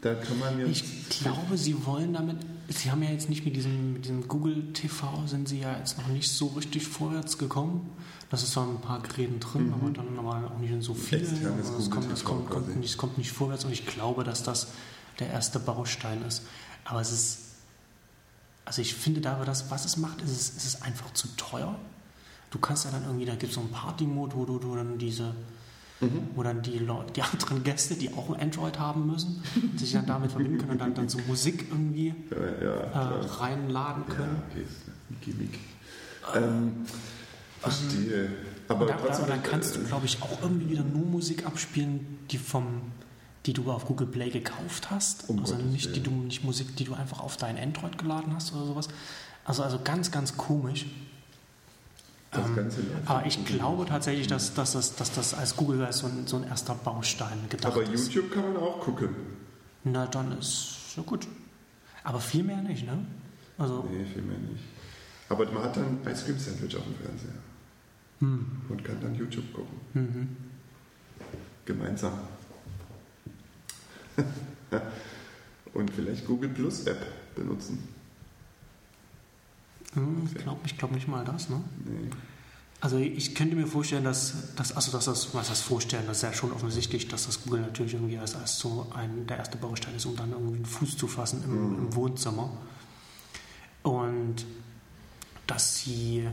Da kann man jetzt. Ich glaube, sie wollen damit, sie haben ja jetzt nicht mit diesem, mit diesem Google TV, sind sie ja jetzt noch nicht so richtig vorwärts gekommen. Das ist zwar ein paar Geräten drin, Mhm. aber dann aber auch nicht in so vielen. Also es, kommt, es, kommt, kommt, nicht, es kommt nicht vorwärts und ich glaube, dass das der erste Baustein ist. Aber es ist, also ich finde da, das, was es macht, ist es, ist es einfach zu teuer. Du kannst ja dann irgendwie, da gibt es so einen Party-Mode, wo du, du dann diese, Mhm. wo dann die, Leute, die anderen Gäste, die auch ein Android haben müssen, sich dann damit verbinden können und dann, dann so Musik irgendwie Ja, ja, äh, reinladen ja können. okay, ist ein Gimmick. Ähm, verstehe. Aber Und da, trotzdem. da, dann kannst du, äh, glaube ich, auch irgendwie wieder nur Musik abspielen, die vom die du auf Google Play gekauft hast. Um also Gottes nicht, die du, Willen. nicht Musik, die du einfach auf dein Android geladen hast oder sowas. Also, also ganz, ganz komisch. Das Ähm, Ganze läuft. aber ich glaube tatsächlich, dass, dass, das, dass das als Google als so ein, so ein erster Baustein gedacht Aber ist. YouTube kann man auch gucken. Na, dann ist ja gut. Aber viel mehr nicht, ne? Also, Nee, viel mehr nicht. Aber man hat dann Ice Cream Sandwich auf dem Fernseher. hm, Und kann dann YouTube gucken. mhm. Gemeinsam. Und vielleicht Google Plus App benutzen. Hm, ich glaube glaub nicht mal das, ne? Nee. Also ich könnte mir vorstellen, dass, dass also dass das, was heißt vorstellen, das ist ja schon offensichtlich, dass das Google natürlich irgendwie als, als so ein der erste Baustein ist, um dann irgendwie einen Fuß zu fassen im, Mhm. im Wohnzimmer. Und dass sie,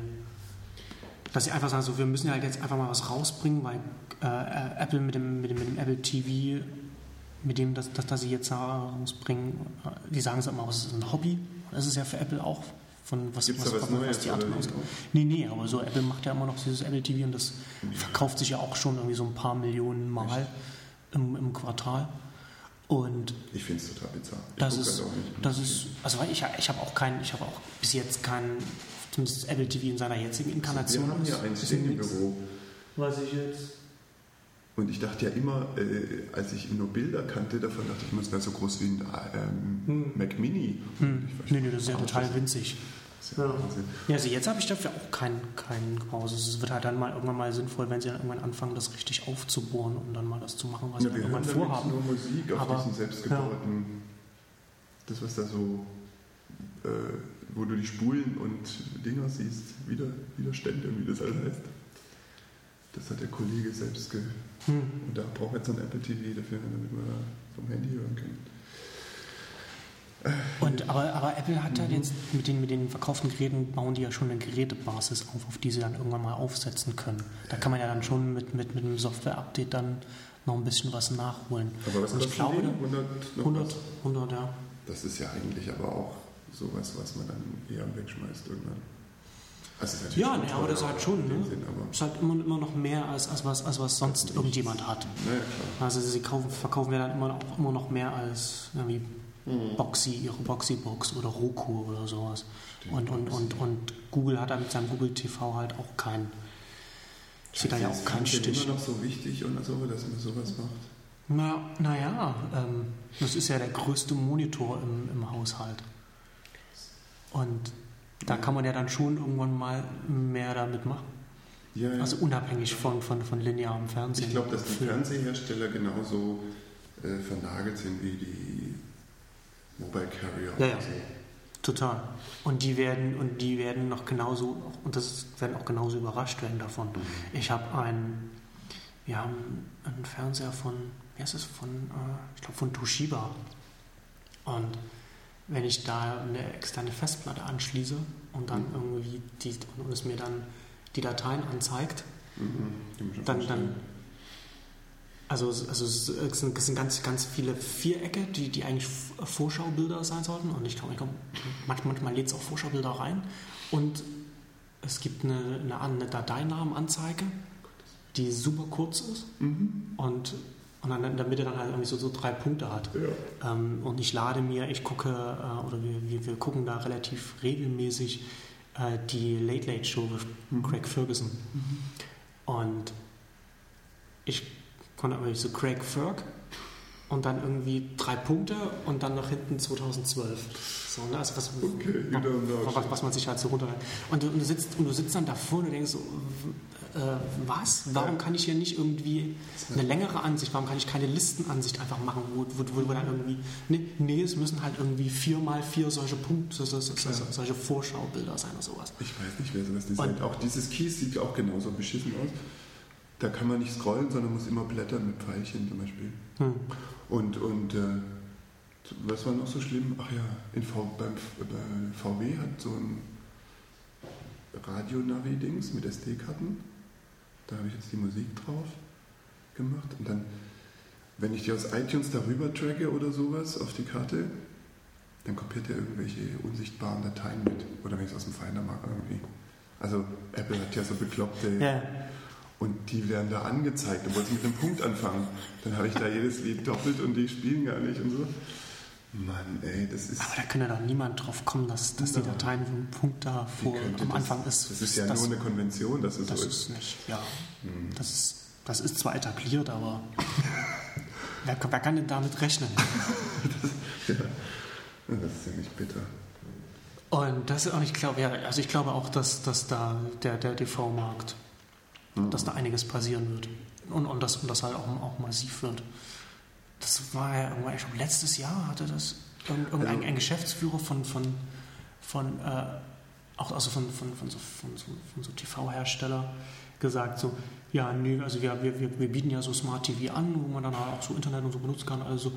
dass sie einfach sagen, so, wir müssen ja halt jetzt einfach mal was rausbringen, weil äh, Apple mit dem, mit dem, mit dem Apple TV, mit dem, dass, dass, dass sie jetzt rausbringen, äh, die sagen es immer, es ist ein Hobby. Das ist ja für Apple auch von was, Gibt's was, was was, Neues was die anderen ausgeben. Nee, nee, aber so Apple macht ja immer noch dieses Apple TV und das verkauft sich ja auch schon irgendwie so ein paar Millionen Mal im, im Quartal. Und Ich finde es total bizarr. Ich das ist, halt auch nicht. das ist, also weil ich, ich habe auch keinen, ich habe auch bis jetzt keinen, zumindest Apple TV in seiner jetzigen Inkarnation. Wir haben ja ist stehen im. Büro. Was ich jetzt. Und ich dachte ja immer, äh, als ich nur Bilder kannte, davon dachte ich immer, es wäre so groß wie ein ähm, Hm. Mac Mini. Hm. Ich weiß Nee, nee, das ist ja total winzig. Ja Ja. Ja, also jetzt habe ich dafür auch keinen keinen Pause. Es wird halt dann mal irgendwann mal sinnvoll, wenn sie dann irgendwann anfangen, das richtig aufzubohren und dann mal das zu machen, was Ja, sie dann irgendwann vorhaben. nur Musik auf Aber- diesen selbstgebauten, das was da so, äh, wo du die Spulen und Dinger siehst, Wider, Widerstände und wie das alles heißt. Das hat der Kollege selbst ge... Hm. Und da braucht man jetzt so ein Apple TV dafür, damit man vom Handy hören kann. Und, aber, aber Apple hat ja jetzt mit den, mit den verkauften Geräten bauen die ja schon eine Gerätebasis auf, auf die sie dann irgendwann mal aufsetzen können. Da kann man ja dann schon mit, mit, mit einem Software-Update dann noch ein bisschen was nachholen. Aber was Und ich glaube, die? da- 100, noch 100, was? 100, ja. Das ist ja eigentlich aber auch sowas, was man dann eher wegschmeißt irgendwann. Also Ja, nee, aber das ist halt schon, ne? Sinn, Ist halt immer, immer noch mehr als, als, was, als was sonst irgendjemand hat. naja, klar. Also sie kaufen, verkaufen ja dann immer noch, immer noch mehr als irgendwie Mhm. Boxy, ihre Boxy-Box oder Roku oder sowas. Stimmt, Und, und, und, und Google hat da mit seinem Google TV halt auch keinen, sieht da ja Ist auch keinen Stich. immer noch so wichtig und so, dass man sowas macht? Na, naja, ähm, das ist ja der größte Monitor im, im Haushalt. Und da kann man ja dann schon irgendwann mal mehr damit machen. Ja, ja. Also unabhängig von, von, von linearem Fernsehen. ich glaube, dass die Film. Fernsehersteller genauso äh, vernagelt sind wie die Mobile Carrier. Ja, ja. so. Total. Und die werden und die werden noch genauso und das werden auch genauso überrascht werden davon. Ich habe einen, wir haben einen Fernseher von, wie heißt es, von, äh, ich glaube von Toshiba. Und wenn ich da eine externe Festplatte anschließe und dann Mhm. irgendwie die und es mir dann die Dateien anzeigt, Mhm. Dann, dann also, es- also es sind, es sind ganz, ganz viele Vierecke, die, die eigentlich Vorschaubilder sein sollten. Und ich glaube, ich glaub, manchmal, manchmal lädt es auch Vorschaubilder rein. Und es gibt eine, eine, eine Dateinamenanzeige, die super kurz ist Mhm. und, und dann in der Mitte dann halt irgendwie so, so drei Punkte hat. Ja. Ähm, und ich lade mir, ich gucke, äh, oder wir, wir, wir gucken da relativ regelmäßig äh, die Late Late Show mit Mhm. Craig Ferguson. Und ich konnte aber nicht so Craig Ferg und dann irgendwie drei Punkte und dann noch hinten 2012. So, ne? also was, Okay, know. was, was man sich halt so runter. Und du, und du, sitzt, und du sitzt dann davor und du denkst so, äh, was? Warum Ja. kann ich hier nicht irgendwie eine längere Ansicht, warum kann ich keine Listenansicht einfach machen, wo, wo, wo, dann irgendwie, nee, nee, es müssen halt irgendwie vier mal vier solche Punkte, so, so, so, solche Vorschaubilder sein oder sowas. Ich weiß nicht, wer sowas designt. Und- auch dieses Keys sieht auch genauso beschissen aus. Da kann man nicht scrollen, sondern muss immer blättern mit Pfeilchen zum Beispiel. Hm. Und, und äh, was war noch so schlimm? Ach ja, in v, beim, bei VW hat so ein Radio-Navi-Dings mit SD-Karten. Da habe ich jetzt die Musik drauf gemacht. Und dann, wenn ich die aus iTunes darüber tracke oder sowas auf die Karte, dann kopiert er irgendwelche unsichtbaren Dateien mit. Oder wenn ich es aus dem Finder mache irgendwie. Also Apple hat ja so bekloppte Ja, und die werden da angezeigt, obwohl sie mit einem Punkt anfangen. Dann habe ich da jedes Lied doppelt und die spielen gar nicht und so. Mann, ey, das ist. Aber da könnte doch niemand drauf kommen, dass, dass die. Dateien vom Punkt da vor am das- Anfang ist. Das ist ja nur eine Konvention, dass es Das so ist ist. nicht, ja. Hm. Das ist, das ist zwar etabliert, aber wer, kann- wer kann denn damit rechnen? Ja. Das ist ja nicht bitter. Und das, und ich glaube, ja, also ich glaube auch, dass, dass da der, der TV-Markt, Hm. dass da einiges passieren wird. Und, und, das, und das halt auch, auch massiv wird. Das war ja irgendwann, ich glaube, letztes Jahr hatte das irgend- irgendein Also- ein Geschäftsführer von, von, von äh, auch also von, von, von, so, von, so, von so TV-Hersteller gesagt, so, ja, nö, also wir, wir, wir, wir bieten ja so Smart TV an, wo man dann halt auch so Internet und so benutzen kann, also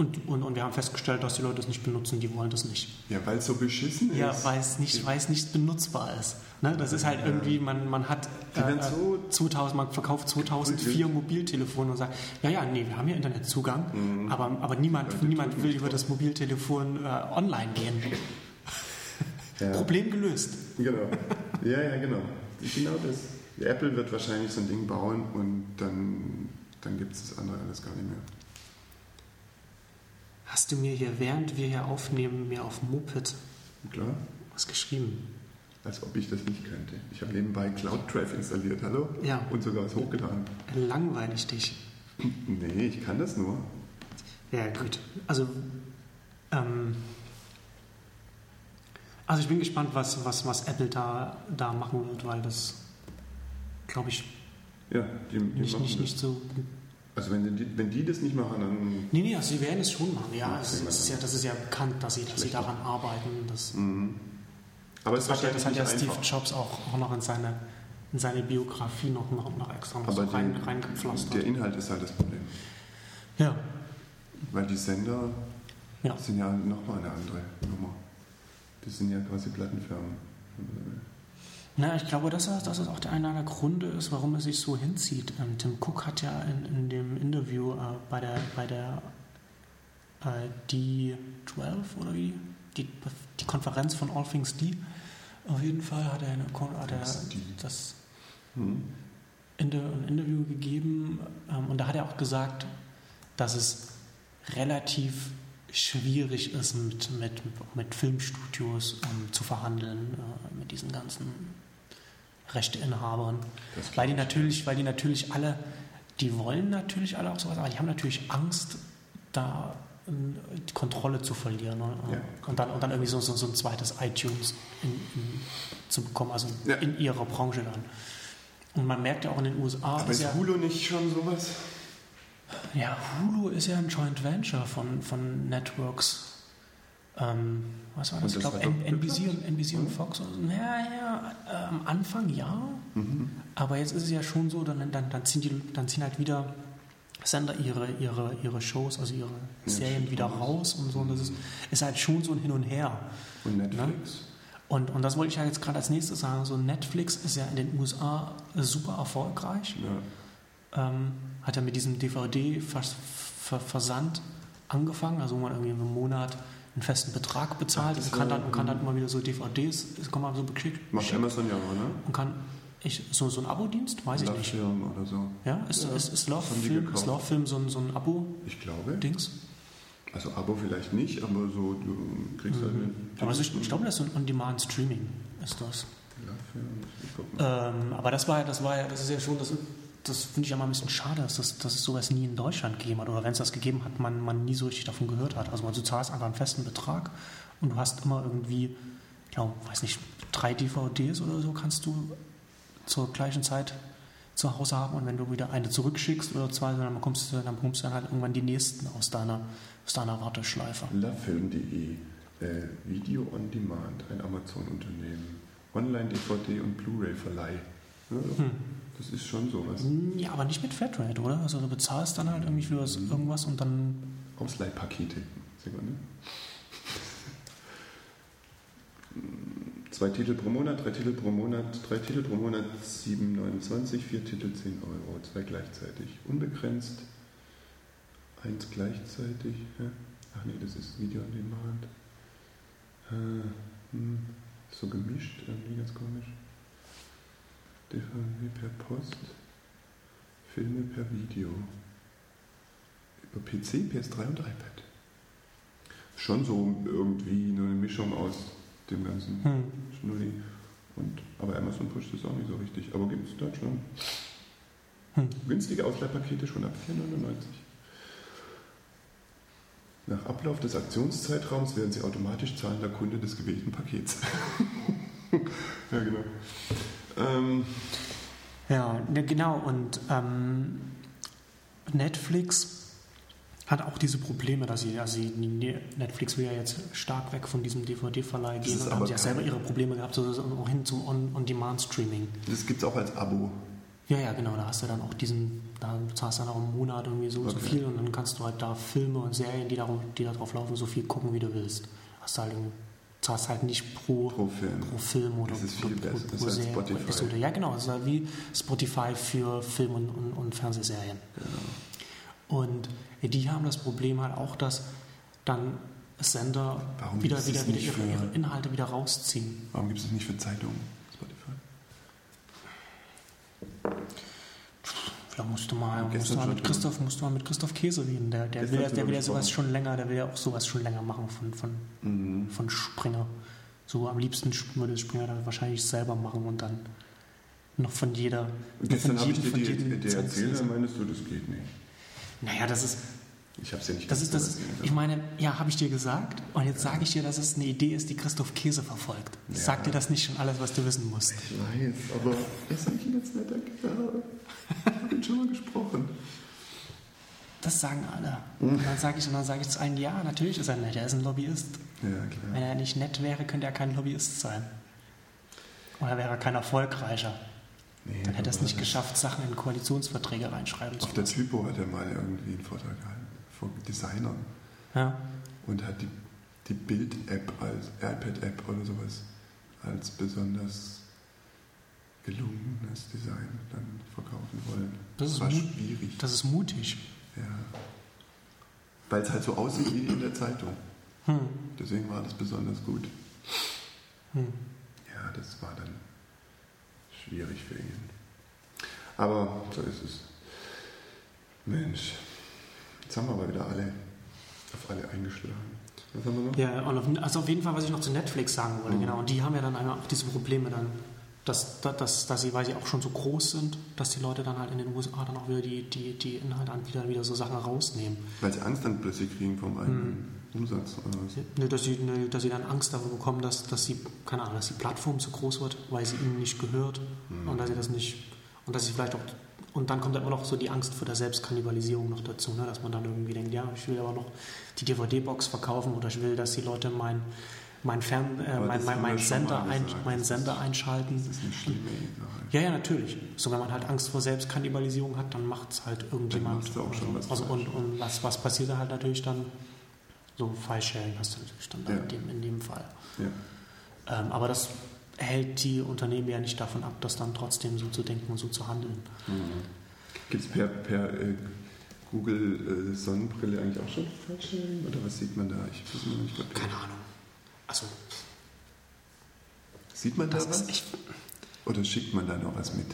und, und, und wir haben festgestellt, dass die Leute es nicht benutzen, die wollen das nicht. Ja, weil es so beschissen Ja, ist. weil es nicht, weil es nicht benutzbar ist. Ne? Das ist halt irgendwie, man, man hat äh, so- 2000, man verkauft 2004 Mobiltelefone und sagt, ja, ja, nee, wir haben ja Internetzugang, aber, aber niemand, Leute niemand will über das Mobiltelefon äh, online gehen. Ja. Problem gelöst. Genau. Ja, ja, genau. Genau das. Apple wird wahrscheinlich so ein Ding bauen und dann, dann gibt es das andere alles gar nicht mehr. Hast du mir hier, während wir hier aufnehmen, mir auf Moped Klar. was geschrieben? Als ob ich das nicht könnte. Ich habe nebenbei Cloud Drive installiert, hallo? Ja. Und sogar was hochgeladen. Langweilig dich. Nee, ich kann das nur. Ja, gut. Also, ähm, also ich bin gespannt, was, was, was Apple da, da machen wird, weil das, glaube ich, Ja, die, die nicht, nicht, das. nicht so. Also wenn die, wenn die das nicht machen, dann... Nee, nee, also sie werden es schon machen. Ja, Ja, es, es ist ja, das ist ja bekannt, dass sie, dass sie daran arbeiten. Das, Mhm. Aber es ist das hat ja, wahrscheinlich das hat ja Steve einfach. Jobs auch, auch noch in seine, in seine Biografie noch, noch, noch extra noch so rein, die, reingepflastert. der Inhalt ist halt das Problem. Ja, Weil die Sender ja. sind ja nochmal eine andere Nummer. Das sind ja quasi Plattenfirmen. Na, ich glaube, dass das, das auch der einer der Gründe ist, warum es sich so hinzieht. Ähm, Tim Cook hat ja in, in dem Interview äh, bei der, bei der äh, D12 oder wie? Die, die Konferenz von All Things D. Auf jeden Fall hat er, eine, hat er das Hm. Inter, ein Interview gegeben ähm, und da hat er auch gesagt, dass es relativ schwierig ist, mit, mit, mit Filmstudios ähm, zu verhandeln, äh, mit diesen ganzen Rechteinhabern. Weil die natürlich, weil die natürlich alle, die wollen natürlich alle auch sowas, aber die haben natürlich Angst, da äh, die Kontrolle zu verlieren ne? Ja. und, dann, und dann irgendwie so, so, so ein zweites iTunes in, in, zu bekommen, also Ja. in ihrer Branche dann. Und man merkt ja auch in den USA, Aber ist ist ja, Hulu nicht schon sowas? ja, Hulu ist ja ein Joint Venture von, von Networks. Ähm, was war das? Und Ich glaube, NBC, und, NBC und? Fox. Oder so. Ja, ja, äh, am Anfang ja. Mhm. Aber jetzt ist es ja schon so, dann, dann, dann, ziehen, die, dann ziehen halt wieder Sender ihre, ihre, ihre Shows, also ihre Ja, Serien wieder raus und so. Und das ist, ist halt schon so ein Hin und Her. Und Netflix? Und, und das wollte ich ja jetzt gerade als nächstes sagen. So Netflix ist ja in den USA super erfolgreich. Ja. Ähm, hat ja mit diesem DVD-Versand angefangen, also wo man irgendwie im Monat einen festen Betrag bezahlt Ach, und kann dann, und kann dann immer wieder so DVDs, es kommt mal so beklickt, Macht Amazon ja auch, ne? und kann ich, so, so ein Abo-Dienst, weiß ich Love nicht. Film oder so. Ja, ist, Ja, ist, ist Love Film, ist Love Film so ein, so ein Abo-Dings? Ich glaube. Also Abo vielleicht nicht, aber so du kriegst halt Mhm. Aber also ich, ich glaube, das ist so ein On-Demand-Streaming, ist das. Äh. Ähm, aber das war ja, das war ja, das ist ja schon, das, das finde ich ja mal ein bisschen schade, dass, das, dass es sowas nie in Deutschland gegeben hat. Oder wenn es das gegeben hat, man, man nie so richtig davon gehört hat. Also du zahlst einfach einen festen Betrag und du hast immer irgendwie, ja, weiß nicht, drei DVDs oder so kannst du zur gleichen Zeit zu Hause haben und wenn du wieder eine zurückschickst oder zwei, dann bekommst du, dann bekommst du dann halt irgendwann die nächsten aus deiner, aus deiner Warteschleife. Lovefilm.de äh, Video on Demand, ein Amazon-Unternehmen. Online-DVD und Blu-ray-Verleih. Ja, Hm. Das ist schon sowas. Ja, aber nicht mit Flatrate, oder? Also du bezahlst dann halt irgendwie für Mhm. irgendwas und dann Ausleihpakete. Sekunde. Zwei Titel pro Monat, drei Titel pro Monat, drei Titel pro Monat 7,29, vier Titel 10 Euro, zwei gleichzeitig. Unbegrenzt, eins gleichzeitig. Ach nee, das ist Video on Demand. Äh, hm, so gemischt, irgendwie ganz komisch. DVD per Post, Filme per Video. Über PC, PS3 und iPad. schon so irgendwie eine Mischung aus dem ganzen Hm. Schnulli. Und, aber Amazon pusht es auch nicht so richtig. Aber gibt es in Deutschland. Hm. Günstige Ausleihpakete schon ab 4,99. Nach Ablauf des Aktionszeitraums werden Sie automatisch zahlender Kunde des gewählten Pakets. ja, genau. Ähm, Ja, ne, genau. Und ähm, Netflix hat auch diese Probleme, dass sie, also sie- Netflix will ja jetzt stark weg von diesem DVD-Verleih gehen und haben ja selber ihre Probleme gehabt, so auch hin zum On- On-Demand-Streaming. das gibt es auch als Abo. Ja, ja, genau. Da hast du dann auch diesen, da zahlst du dann auch im Monat irgendwie so und so Okay. viel und dann kannst du halt da Filme und Serien, die, darum, die da drauf laufen, so viel gucken, wie du willst. Hast halt, irgendwie- zahlst halt nicht pro, Pro Film. pro Film oder Das ist pro, viel pro, besser. Pro Serie, pro. Episode. Ja, genau. Das ist halt wie Spotify für Film und, und, und Fernsehserien. Genau. Und die haben das Problem halt auch, dass dann Sender Warum wieder, wieder, wieder ihre, für- ihre Inhalte wieder rausziehen. Warum gibt es das nicht für Zeitungen? Spotify? Da musst du mal, musst du mal mit Christoph, musst du mal mit Christoph Käse reden. Der, der will, ja- der will ja sowas schon länger, der will ja auch sowas schon länger machen von, von, Mhm. von Springer. So am liebsten würde Springer dann wahrscheinlich selber machen und dann noch von jeder. Gestern habe ich dir von die, die Zeit- erzählt, dann meinst du, das geht nicht. Naja, das ist, Ich habe es ja nicht das ist, das gesehen, ich meine, ja, habe ich dir gesagt und jetzt sage ich dir, dass es eine Idee ist, die Christoph Käse verfolgt. Ja. Sagt dir das nicht schon alles, was du wissen musst? Ich weiß, aber er ist eigentlich ein ganz netter Kerl. Ich habe ihn schon mal gesprochen. Das sagen alle. Und dann sage ich, und dann sage ich zu einem, ja, natürlich ist er nett, er ist ein Lobbyist. Ja, Wenn klar. er nicht nett wäre, könnte er kein Lobbyist sein. Oder wäre er kein erfolgreicher. Nee, Dann hätte er es nicht geschafft, Sachen in Koalitionsverträge reinschreiben zu Auf der. Typo hat er mal irgendwie einen Vortrag gehalten von Designern Ja. und hat die, die Bild-App als iPad-App oder sowas als besonders gelungenes Design dann verkaufen wollen. Das ist war schwierig. Das ist mutig. Ja. Weil es halt so aussieht wie in der Zeitung. Hm. Deswegen war das besonders gut. Hm. Ja, das war dann schwierig für ihn. Aber so ist es. Mensch, jetzt haben wir aber wieder alle auf alle eingeschlagen. Was haben wir noch? Ja, und auf, also auf jeden Fall, was ich noch zu Netflix sagen wollte, Mhm. genau. Und die haben ja dann einmal auch diese Probleme dann, dass, dass, dass, sie, weil sie auch schon so groß sind, dass die Leute dann halt in den USA dann auch wieder die, die, die Inhalteanbieter wieder so Sachen rausnehmen. Weil sie Angst dann plötzlich kriegen vom eigenen Umsatz. Oder was? Ne, dass, sie, ne, dass sie dann Angst davor bekommen, dass, dass sie, keine Ahnung, dass die Plattform zu groß wird, weil sie ihnen nicht gehört und dass sie das nicht, und dass sie vielleicht auch, und dann kommt dann immer noch so die Angst vor der Selbstkannibalisierung noch dazu, ne, dass man dann irgendwie denkt, ja, ich will aber noch die DVD-Box verkaufen oder ich will, dass die Leute mein, mein, Fern, äh, mein, mein, mein, Sender, ein, meinen Sender einschalten. Das ist eine schlimme. Ja, ja, natürlich. So, wenn man halt Angst vor Selbstkannibalisierung hat, dann macht es halt irgendjemand. machst du auch schon was also, und und was, was passiert da halt natürlich dann? So File-Sharing hast du natürlich dann da Ja. in, dem, in dem Fall. Ja. Ähm, aber das hält die Unternehmen ja nicht davon ab, das dann trotzdem so zu denken und so zu handeln. Gibt es per, per äh, Google äh, Sonnenbrille eigentlich auch schon Fallschirm? Oder was sieht man da? Ich weiß nicht. Keine Ahnung. Also, Sieht man da was? ist, ich, Oder schickt man da noch was mit?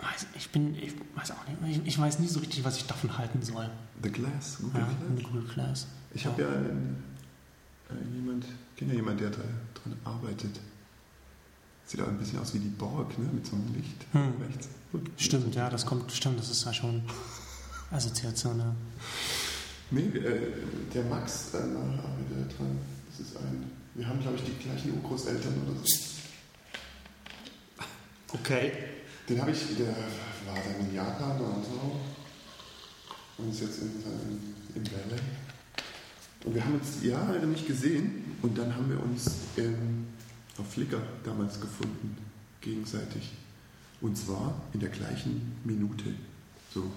weiß, ich bin, ich weiß auch nicht, ich, ich weiß nie so richtig, was ich davon halten soll. The Glass, Google Ja, Glass. Google Glass. Ich habe ja einen, äh, jemand, kenne ja jemand, der da dran arbeitet. Sieht auch ein bisschen aus wie die Borg, ne? Mit so einem Licht Hm. rechts. Stimmt, ja, das kommt, stimmt, das ist ja schon Assoziation. Ja. Nee, äh, der Max äh, arbeitet dran. Das ist ein. Wir haben, glaube ich, die gleichen Urgroßeltern oder so. Okay. Den habe ich, der war dann in Japan und so. Und ist jetzt in, in, in Valley. Und wir haben uns Jahre nicht gesehen. Und dann haben wir uns ähm, auf Flickr damals gefunden, gegenseitig. Und zwar in der gleichen Minute. So.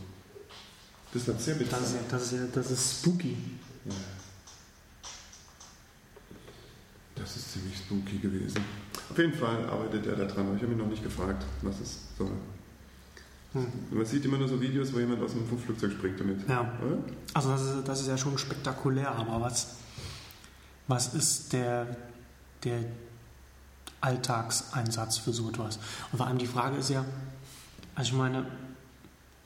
Das war sehr Das bizarr. das, ist ja, das ist spooky. Ja. Das ist ziemlich spooky gewesen. Auf jeden Fall arbeitet er da dran, aber ich habe ihn noch nicht gefragt, was es soll. Hm. Man sieht immer nur so Videos, wo jemand aus dem Flugzeug springt damit. Ja. Oder? Also das ist, das ist ja schon spektakulär, aber was, was ist der, der Alltagseinsatz für so etwas? Und vor allem die Frage ist ja, also ich meine,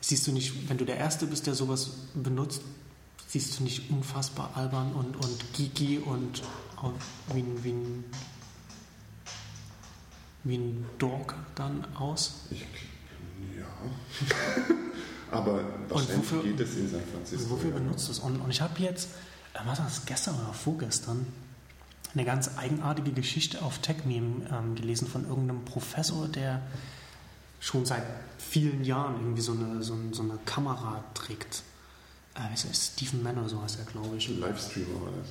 siehst du nicht, wenn du der Erste bist, der sowas benutzt, siehst du nicht unfassbar albern und, und geeky und auch wie ein, wie ein, wie ein Dog dann aus? Ich, ja. Aber wahrscheinlich wofür- geht es in San Francisco. Wofür ja. benutzt du es? Und, und ich habe jetzt, äh, was war das, gestern oder vorgestern, eine ganz eigenartige Geschichte auf TechMeme ähm, gelesen von irgendeinem Professor, der schon seit vielen Jahren irgendwie so eine, so, so eine Kamera trägt. Äh, ist? Stephen Mann oder so heißt er, glaube ich. Ein Livestreamer war das.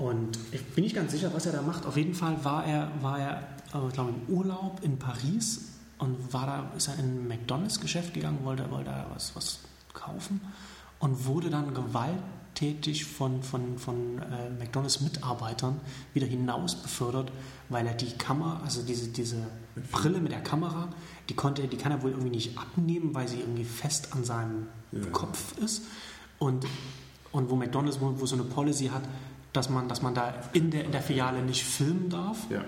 Und ich bin nicht ganz sicher, was er da macht. Auf jeden Fall war er, war er äh, ich glaube, im Urlaub in Paris und war da, ist er in ein McDonalds-Geschäft gegangen, wollte, wollte da was, was kaufen und wurde dann gewalttätig von, von, von äh, McDonalds-Mitarbeitern wieder hinaus befördert, weil er die Kamera, also diese, diese Brille mit der Kamera, die, konnte, die kann er wohl irgendwie nicht abnehmen, weil sie irgendwie fest an seinem Ja. Kopf ist. Und, und wo McDonalds wo, wo so eine Policy hat, dass man, dass man da in der, in der Filiale nicht filmen darf. Ja.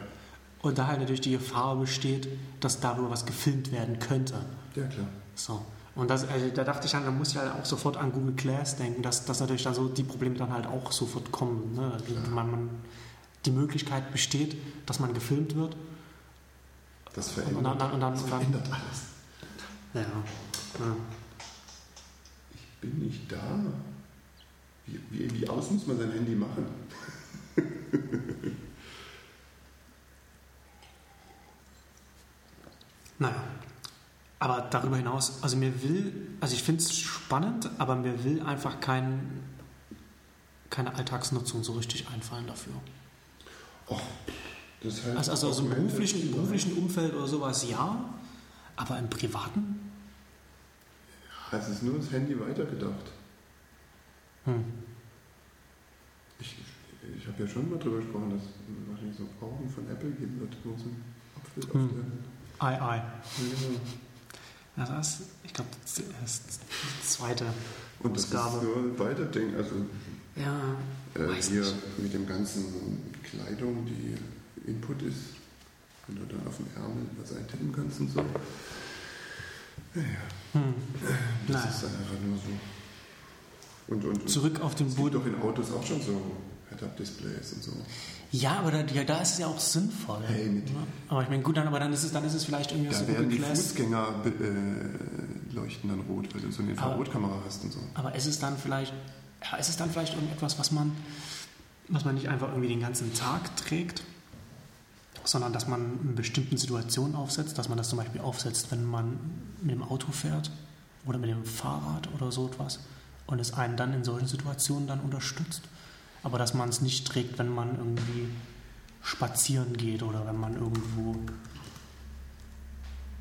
Und daher natürlich die Gefahr besteht, dass darüber was gefilmt werden könnte. Ja, klar. So. Und das, also da dachte ich dann, da muss ich halt auch sofort an Google Glass denken, dass, dass natürlich dann so die Probleme dann halt auch sofort kommen. Ne? Die, man, man, die Möglichkeit besteht, dass man gefilmt wird. Das Und verändert, dann, und dann, das und dann, verändert alles. ja. ja. Ich bin nicht da. Wie, wie, wie aus muss man sein Handy machen? Naja. Aber darüber hinaus, also mir will, also ich finde es spannend, aber mir will einfach kein, keine Alltagsnutzung so richtig einfallen dafür. Och, das heißt Also, also, also im beruflichen, im beruflichen Umfeld oder sowas ja, aber im privaten? Ja, Es ist nur das Handy weitergedacht. Hm. Ich, ich habe ja schon mal drüber gesprochen, dass es wahrscheinlich so Augen von Apple geben wird, ein Apfel auf Hm. der. Ei, ei. Ja. Ja, das ist, ich glaube, das ist die zweite Und das Ausgabe. ist nur ein Weiterding. Also Ja, äh, hier nicht. mit dem ganzen Kleidung, die Input ist, wenn du dann auf dem Ärmel was eintippen kannst und so. Ja, ja. hm. Das Naja. ist einfach nur so. Und, und, Zurück auf den es gibt Boden. doch in Autos auch schon so Head-Up-Displays und so. Ja, aber da, ja, da ist es ja auch sinnvoll. Hey, mit- ne? aber ich meine, gut, dann, aber dann ist es, dann ist es vielleicht irgendwie Da so werden die. Fußgänger äh, leuchten dann rot, weil du so eine Infrarotkamera hast und so. Aber ist es dann vielleicht, ja, ist es dann vielleicht irgendetwas, was man, was man nicht einfach irgendwie den ganzen Tag trägt, sondern dass man in bestimmten Situationen aufsetzt, dass man das zum Beispiel aufsetzt, wenn man mit dem Auto fährt oder mit dem Fahrrad oder so etwas und es einen dann in solchen Situationen dann unterstützt. Aber dass man es nicht trägt, wenn man irgendwie spazieren geht oder wenn man irgendwo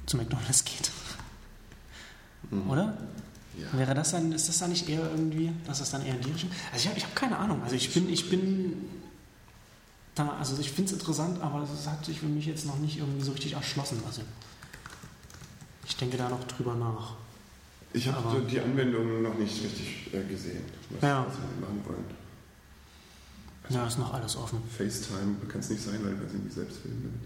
zu McDonalds geht. Oder? Ja. Wäre das dann, ist das dann nicht eher irgendwie, dass das dann eher in die Richtung? Also ich habe ich hab keine Ahnung. Also ich bin, ich bin da, also ich finde es interessant, aber es hat sich für mich jetzt noch nicht irgendwie so richtig erschlossen. Also ich denke da noch drüber nach. Ich habe so die Anwendung noch nicht richtig äh, gesehen, was, Ja. was wir machen wollen. Ja, ist noch alles offen. FaceTime kann es nicht sein, weil wir sind nicht selbst filmen.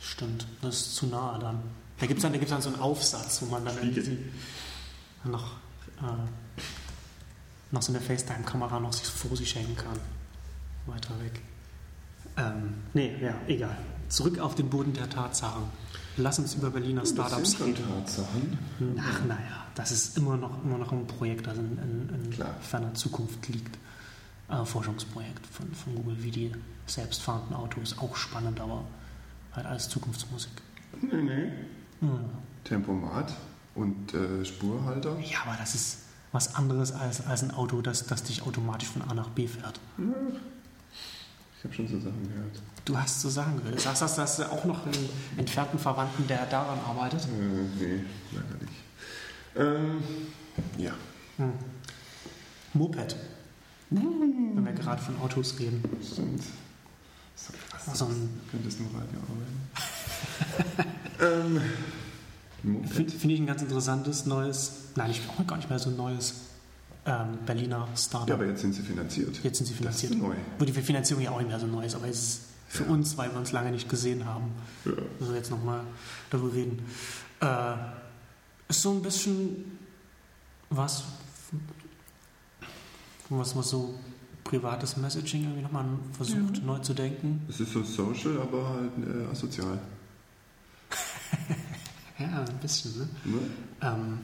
Stimmt. Das ist zu nahe dann. Da gibt es dann, da gibt's dann so einen Aufsatz, wo man dann noch, äh, noch so eine FaceTime-Kamera noch sich vor sich hängen kann. Weiter weg. Ähm, nee, ja, egal. Zurück auf den Boden der Tatsachen. Lass uns über Berliner Startups reden. Tatsachen. Ach, naja, das ist immer noch, immer noch ein Projekt, das in, in, in ferner Zukunft liegt. Äh, Forschungsprojekt von, von Google, wie die selbstfahrenden Autos. Auch spannend, aber halt alles Zukunftsmusik. Nee, nee. Ja. Tempomat und äh, Spurhalter. Ja, aber das ist was anderes als, als ein Auto, das, das dich automatisch von A nach B fährt. Ich habe schon so Sachen gehört. Du hast so Sachen gehört. Du sagst, dass das auch noch einen entfernten Verwandten, der daran arbeitet. Äh, nee, leider nicht. Ähm, ja. Hm. Moped. Wenn wir gerade von Autos reden. Stimmt. So krass. So ein, Könntest du im Radio arbeiten? ähm. Finde find ich ein ganz interessantes neues, nein, ich auch gar nicht mehr so ein neues ähm, Berliner Startup. Ja, aber jetzt sind sie finanziert. Jetzt sind sie finanziert. Das ist neu. Wo die Finanzierung ja auch nicht mehr so neu ist, aber es ist für Ja. uns, weil wir uns lange nicht gesehen haben, Ja. also jetzt nochmal darüber reden. Äh, ist so ein bisschen was, was man so privates Messaging irgendwie nochmal versucht Ja. neu zu denken. Es ist so social, aber halt äh, asozial. Ja, ein bisschen, ne? Ne? Ähm,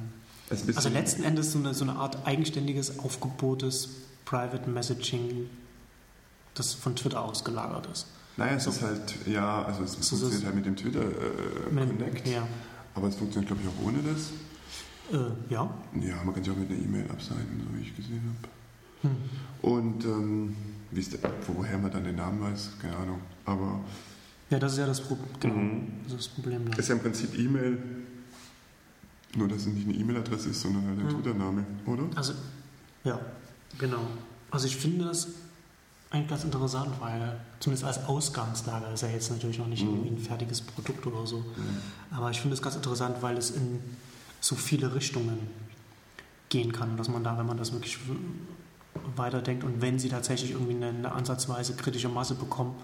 Also, ein bisschen- also letzten Endes so eine, so eine Art eigenständiges, aufgebohrtes Private Messaging, das von Twitter ausgelagert ist. Naja, es ist halt, ja, also es So- funktioniert halt mit dem Twitter äh, Mit- Connect, Ja. aber es funktioniert, glaube ich, auch ohne das. Äh, ja. Ja, man kann sich auch mit einer E-Mail abseiten, so wie ich gesehen habe. Hm. Und ähm, wie ist der, woher man dann den Namen weiß, keine Ahnung. Aber Ja, das ist ja das, Pro genau, Mhm. das, ist das Problem. Da. ist ja im Prinzip E-Mail, nur dass es nicht eine E-Mail-Adresse ist, sondern halt ein Mhm. Twitter-Name, oder? Also, ja, genau. Also ich finde das eigentlich ganz interessant, weil zumindest als Ausgangslage ist ja jetzt natürlich noch nicht Mhm. irgendwie ein fertiges Produkt oder so. Ja. Aber ich finde es ganz interessant, weil es in so viele Richtungen gehen kann, dass man da, wenn man das wirklich weiterdenkt und wenn sie tatsächlich irgendwie eine, eine ansatzweise kritische Masse bekommen,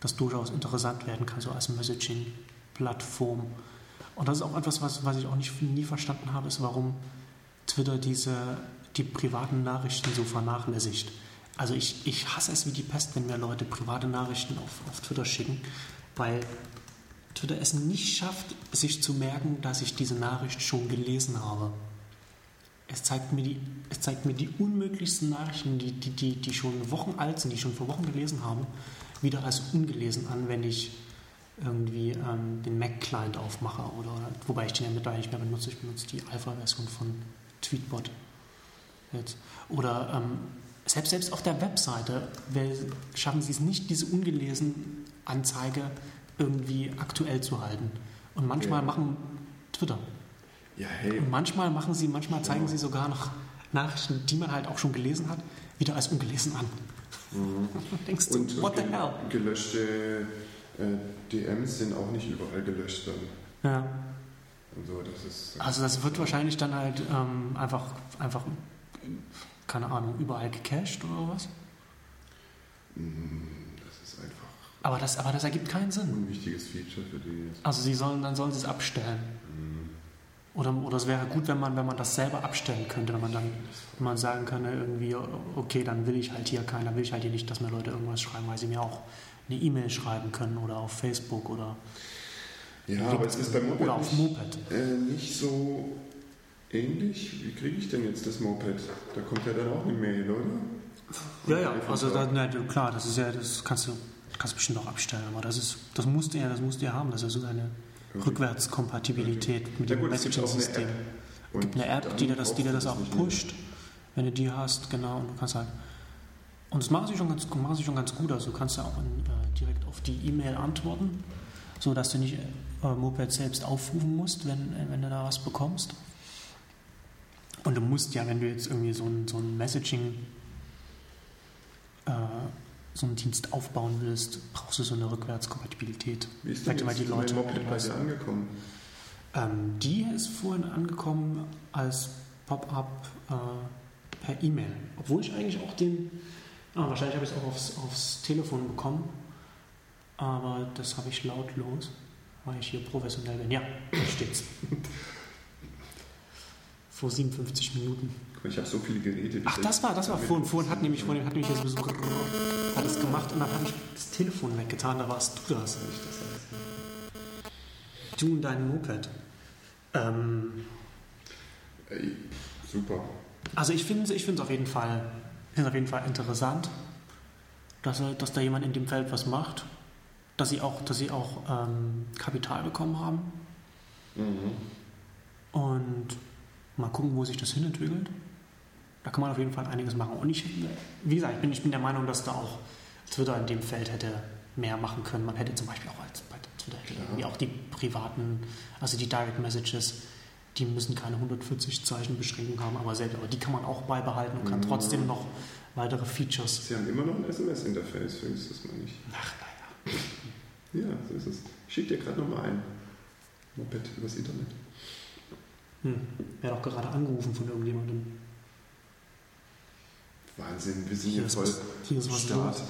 das durchaus interessant werden kann, so als Messaging-Plattform. Und das ist auch etwas, was, was ich auch nicht, nie verstanden habe, ist, warum Twitter diese, die privaten Nachrichten so vernachlässigt. Also ich, ich hasse es wie die Pest, wenn mir Leute private Nachrichten auf, auf Twitter schicken, weil Twitter es nicht schafft, sich zu merken, dass ich diese Nachricht schon gelesen habe. Es zeigt mir die, es zeigt mir die unmöglichsten Nachrichten, die, die, die, die schon Wochen alt sind, die schon vor Wochen gelesen habe, wieder als ungelesen an, wenn ich irgendwie ähm, den Mac-Client aufmache. Oder, wobei ich den ja mittlerweile nicht mehr benutze. Ich benutze die Alpha-Version von Tweetbot. Jetzt. Oder ähm, selbst, selbst auf der Webseite schaffen sie es nicht, diese ungelesen Anzeige irgendwie aktuell zu halten. Und manchmal Ja. machen Twitter. Ja, hey, Und manchmal machen sie, manchmal zeigen Genau. sie sogar noch Nachrichten, die man halt auch schon gelesen hat, wieder als ungelesen an. Mhm. Denkst du, Und what the hell? gelöschte äh, DMs sind auch nicht überall gelöscht dann. Ja. Und so, das ist. Also das wird wahrscheinlich dann halt ähm, einfach, einfach, keine Ahnung, überall gecached oder was? Mm, das ist einfach Aber das, aber das ergibt keinen ein Sinn. unwichtiges Feature für die. Also sie sollen, dann sollen sie es abstellen. Oder, oder es wäre gut, wenn man, wenn man das selber abstellen könnte, wenn man dann wenn man sagen kann, irgendwie, okay, dann will ich halt hier keinen, dann will ich halt hier nicht, dass mir Leute irgendwas schreiben, weil sie mir auch eine E-Mail schreiben können oder auf Facebook oder, Ja, aber es ist beim Moped oder auf nicht, Moped. äh, nicht so ähnlich. Wie kriege ich denn jetzt das Moped? Da kommt ja dann auch eine Mail, oder? Ja, ja, also da, na, klar, das ist ja, das kannst du, kannst du bestimmt auch abstellen, aber das ist, das musst du ja, das musst du ja haben, das ist so eine Okay. Rückwärtskompatibilität mit Ja dem eine Messaging-System. Es gibt eine App, die dir das, die dir das auch pusht, wenn du die hast, genau, und du kannst halt. Und das machen sie schon ganz, machen sie schon ganz gut. Also du kannst ja auch in, äh, direkt auf die E-Mail antworten, so dass du nicht äh, Moped selbst aufrufen musst, wenn, äh, wenn du da was bekommst. Und du musst ja, wenn du jetzt irgendwie so ein, so ein Messaging, äh, so einen Dienst aufbauen willst, brauchst du so eine Rückwärtskompatibilität. Wie ist denn Vielleicht, jetzt die Leute- Moped bei dir angekommen? Ähm, die ist vorhin angekommen als Pop-up äh, per E-Mail. Obwohl ich eigentlich auch den. Ah, wahrscheinlich habe ich es auch aufs, aufs Telefon bekommen. Aber das habe ich lautlos, weil ich hier professionell bin. Ja, da steht's. Vor 57 Minuten. Ich habe so viele Geräte. Ach, das war, das war vorhin. Vorhin hat nämlich, vorhin hat nämlich jetzt so, hat es gemacht und dann habe ich das Telefon weggetan. Da warst du das. Du und dein Moped. Ähm, Ey, super. Also ich finde ich finde es auf jeden Fall ich find's auf jeden Fall interessant, dass, dass da jemand in dem Feld was macht, dass sie auch, dass sie auch ähm, Kapital bekommen haben Mhm. und mal gucken, wo sich das hinentwickelt. Da kann man auf jeden Fall einiges machen. Und ich, wie gesagt, ich bin, ich bin der Meinung, dass da auch Twitter in dem Feld hätte mehr machen können. Man hätte zum Beispiel auch als bei Twitter irgendwie auch die privaten, also die Direct Messages, die müssen keine 140 Zeichen Beschränkung haben, aber selbst, aber die kann man auch beibehalten und kann Mhm. trotzdem noch weitere Features. Sie haben immer noch ein SMS-Interface, vergisst das mal nicht. Ach, naja. Ja, so ist es. Ich schicke dir gerade nochmal ein. Moped übers Internet. Hm. Wer auch gerade angerufen von irgendjemandem. Wahnsinn, wir sind Hier voll was, hier ist was Start. los.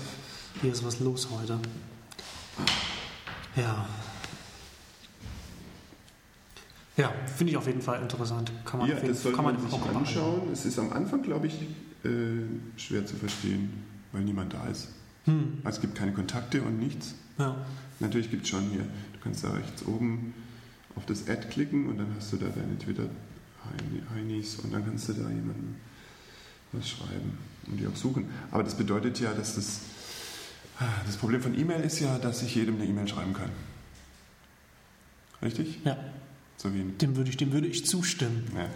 Hier ist was los heute. Ja. Ja, finde ich auf jeden Fall interessant. Kann man, Ja, jeden, das kann man man sich auch anschauen. Es ist am Anfang, glaube ich, äh, schwer zu verstehen, weil niemand da ist. Hm. Also es gibt keine Kontakte und nichts. Ja. Natürlich gibt es schon hier, du kannst da rechts oben auf das Ad klicken und dann hast du da deine Twitter-Heinis und dann kannst du da jemandem was schreiben und die auch suchen. Aber das bedeutet ja, dass das, das Problem von E-Mail ist ja, dass ich jedem eine E-Mail schreiben kann. Richtig? Ja. So dem würde ich, dem würde ich zustimmen. Ja.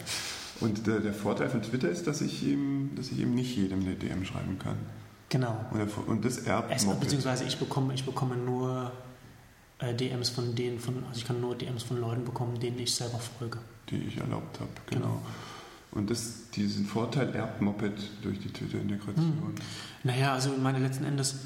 Und der, der, Vorteil von Twitter ist, dass ich, eben, dass ich eben nicht jedem eine DM schreiben kann. Genau. Und, der, und das erbt Beziehungsweise ich bekomme, ich bekomme nur äh, DMs von denen, von, also ich kann nur DMs von Leuten bekommen, denen ich selber folge. Die ich erlaubt habe, genau. genau. Und das, diesen Vorteil erbt Moped durch die Twitter-Integration. Hm. Naja, also meine letzten Endes,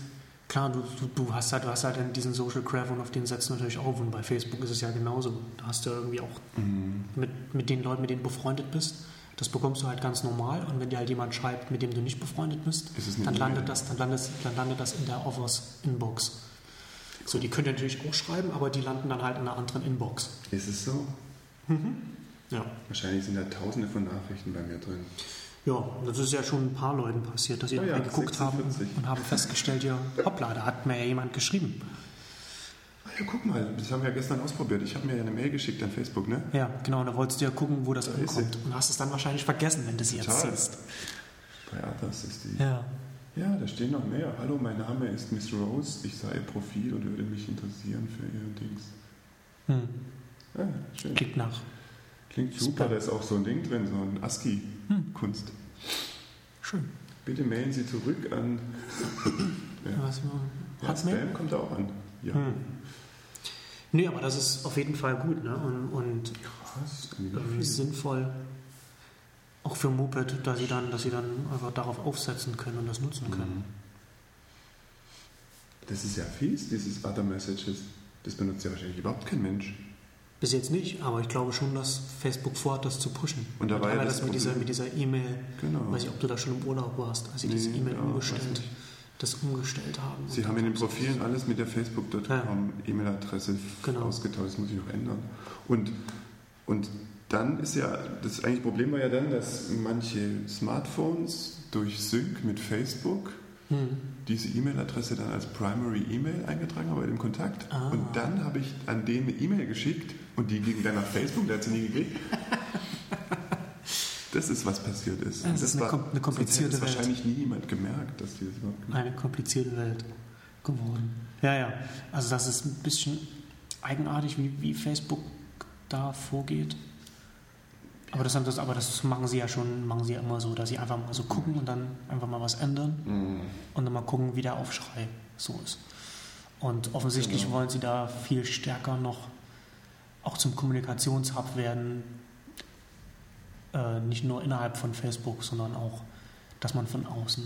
klar, du, du, du, hast halt, du hast halt diesen Social Graph und auf den setzt du natürlich auf. Und bei Facebook ist es ja genauso. Da hast du irgendwie auch mhm. mit, mit den Leuten, mit denen du befreundet bist, das bekommst du halt ganz normal. Und wenn dir halt jemand schreibt, mit dem du nicht befreundet bist, dann landet, das, dann, landet, dann landet das in der Offers Inbox. So, die können natürlich auch schreiben, aber die landen dann halt in einer anderen Inbox. Ist es so? Mhm. Ja. Wahrscheinlich sind da tausende von Nachrichten bei mir drin. Ja, das ist ja schon ein paar Leuten passiert, dass sie oh ja, geguckt 46. haben und haben festgestellt, ja, hoppla, da hat mir ja jemand geschrieben. Ah ja, guck mal, das haben wir ja gestern ausprobiert. Ich habe mir ja eine Mail geschickt an Facebook, ne? Ja, genau, und da wolltest du ja gucken, wo das da ankommt. Und hast es dann wahrscheinlich vergessen, wenn du sie jetzt siehst. Bei Athas ist die. Ja. Ja, da stehen noch mehr. Hallo, mein Name ist Miss Rose. Ich sah Ihr Profil und würde mich interessieren für Ihr Dings. Hm. Ah, schön. Klingt nach. Klingt super, da ist auch so ein Ding drin, so ein ASCII-Kunst. Hm. Schön. Bitte mailen Sie zurück an. ja. Was ja, Spam kommt da auch an. Ja. Hm. Nee, aber das ist auf jeden Fall gut ne? und, und Krass, sinnvoll. Auch für Moped, dass sie dann, dass sie dann einfach darauf aufsetzen können und das nutzen können. Mhm. Das ist ja fies, dieses Other Messages. Das benutzt ja wahrscheinlich überhaupt kein Mensch. Bis jetzt nicht, aber ich glaube schon, dass Facebook vorhat, das zu pushen. Und da war ja das, das mit dieser, mit dieser E-Mail, genau. weiß ich, ob du da schon im Urlaub warst, als sie nee, diese E-Mail ja, umgestellt, das umgestellt haben. Sie haben in den Profilen alles mit der Facebook.com ja. E-Mail-Adresse genau. ausgetauscht, das muss ich noch ändern. Und, und dann ist ja, das eigentliche Problem war ja dann, dass manche Smartphones durch Sync mit Facebook hm. diese E-Mail-Adresse dann als Primary E-Mail eingetragen haben bei dem Kontakt. Ah. Und dann habe ich an den eine E-Mail geschickt und die ging dann nach Facebook, der hat sie nie gekriegt. Das ist, was passiert ist. Das, das ist eine, war, eine komplizierte Welt. wahrscheinlich nie jemand gemerkt, dass die das überhaupt Eine komplizierte Welt geworden. Ja, ja. Also das ist ein bisschen eigenartig, wie, wie Facebook da vorgeht. Aber das, das, aber das machen sie ja schon, machen sie ja immer so, dass sie einfach mal so gucken und dann einfach mal was ändern mhm. und dann mal gucken, wie der Aufschrei so ist. Und offensichtlich genau. wollen sie da viel stärker noch auch zum Kommunikationshub werden, äh, nicht nur innerhalb von Facebook, sondern auch, dass man von außen,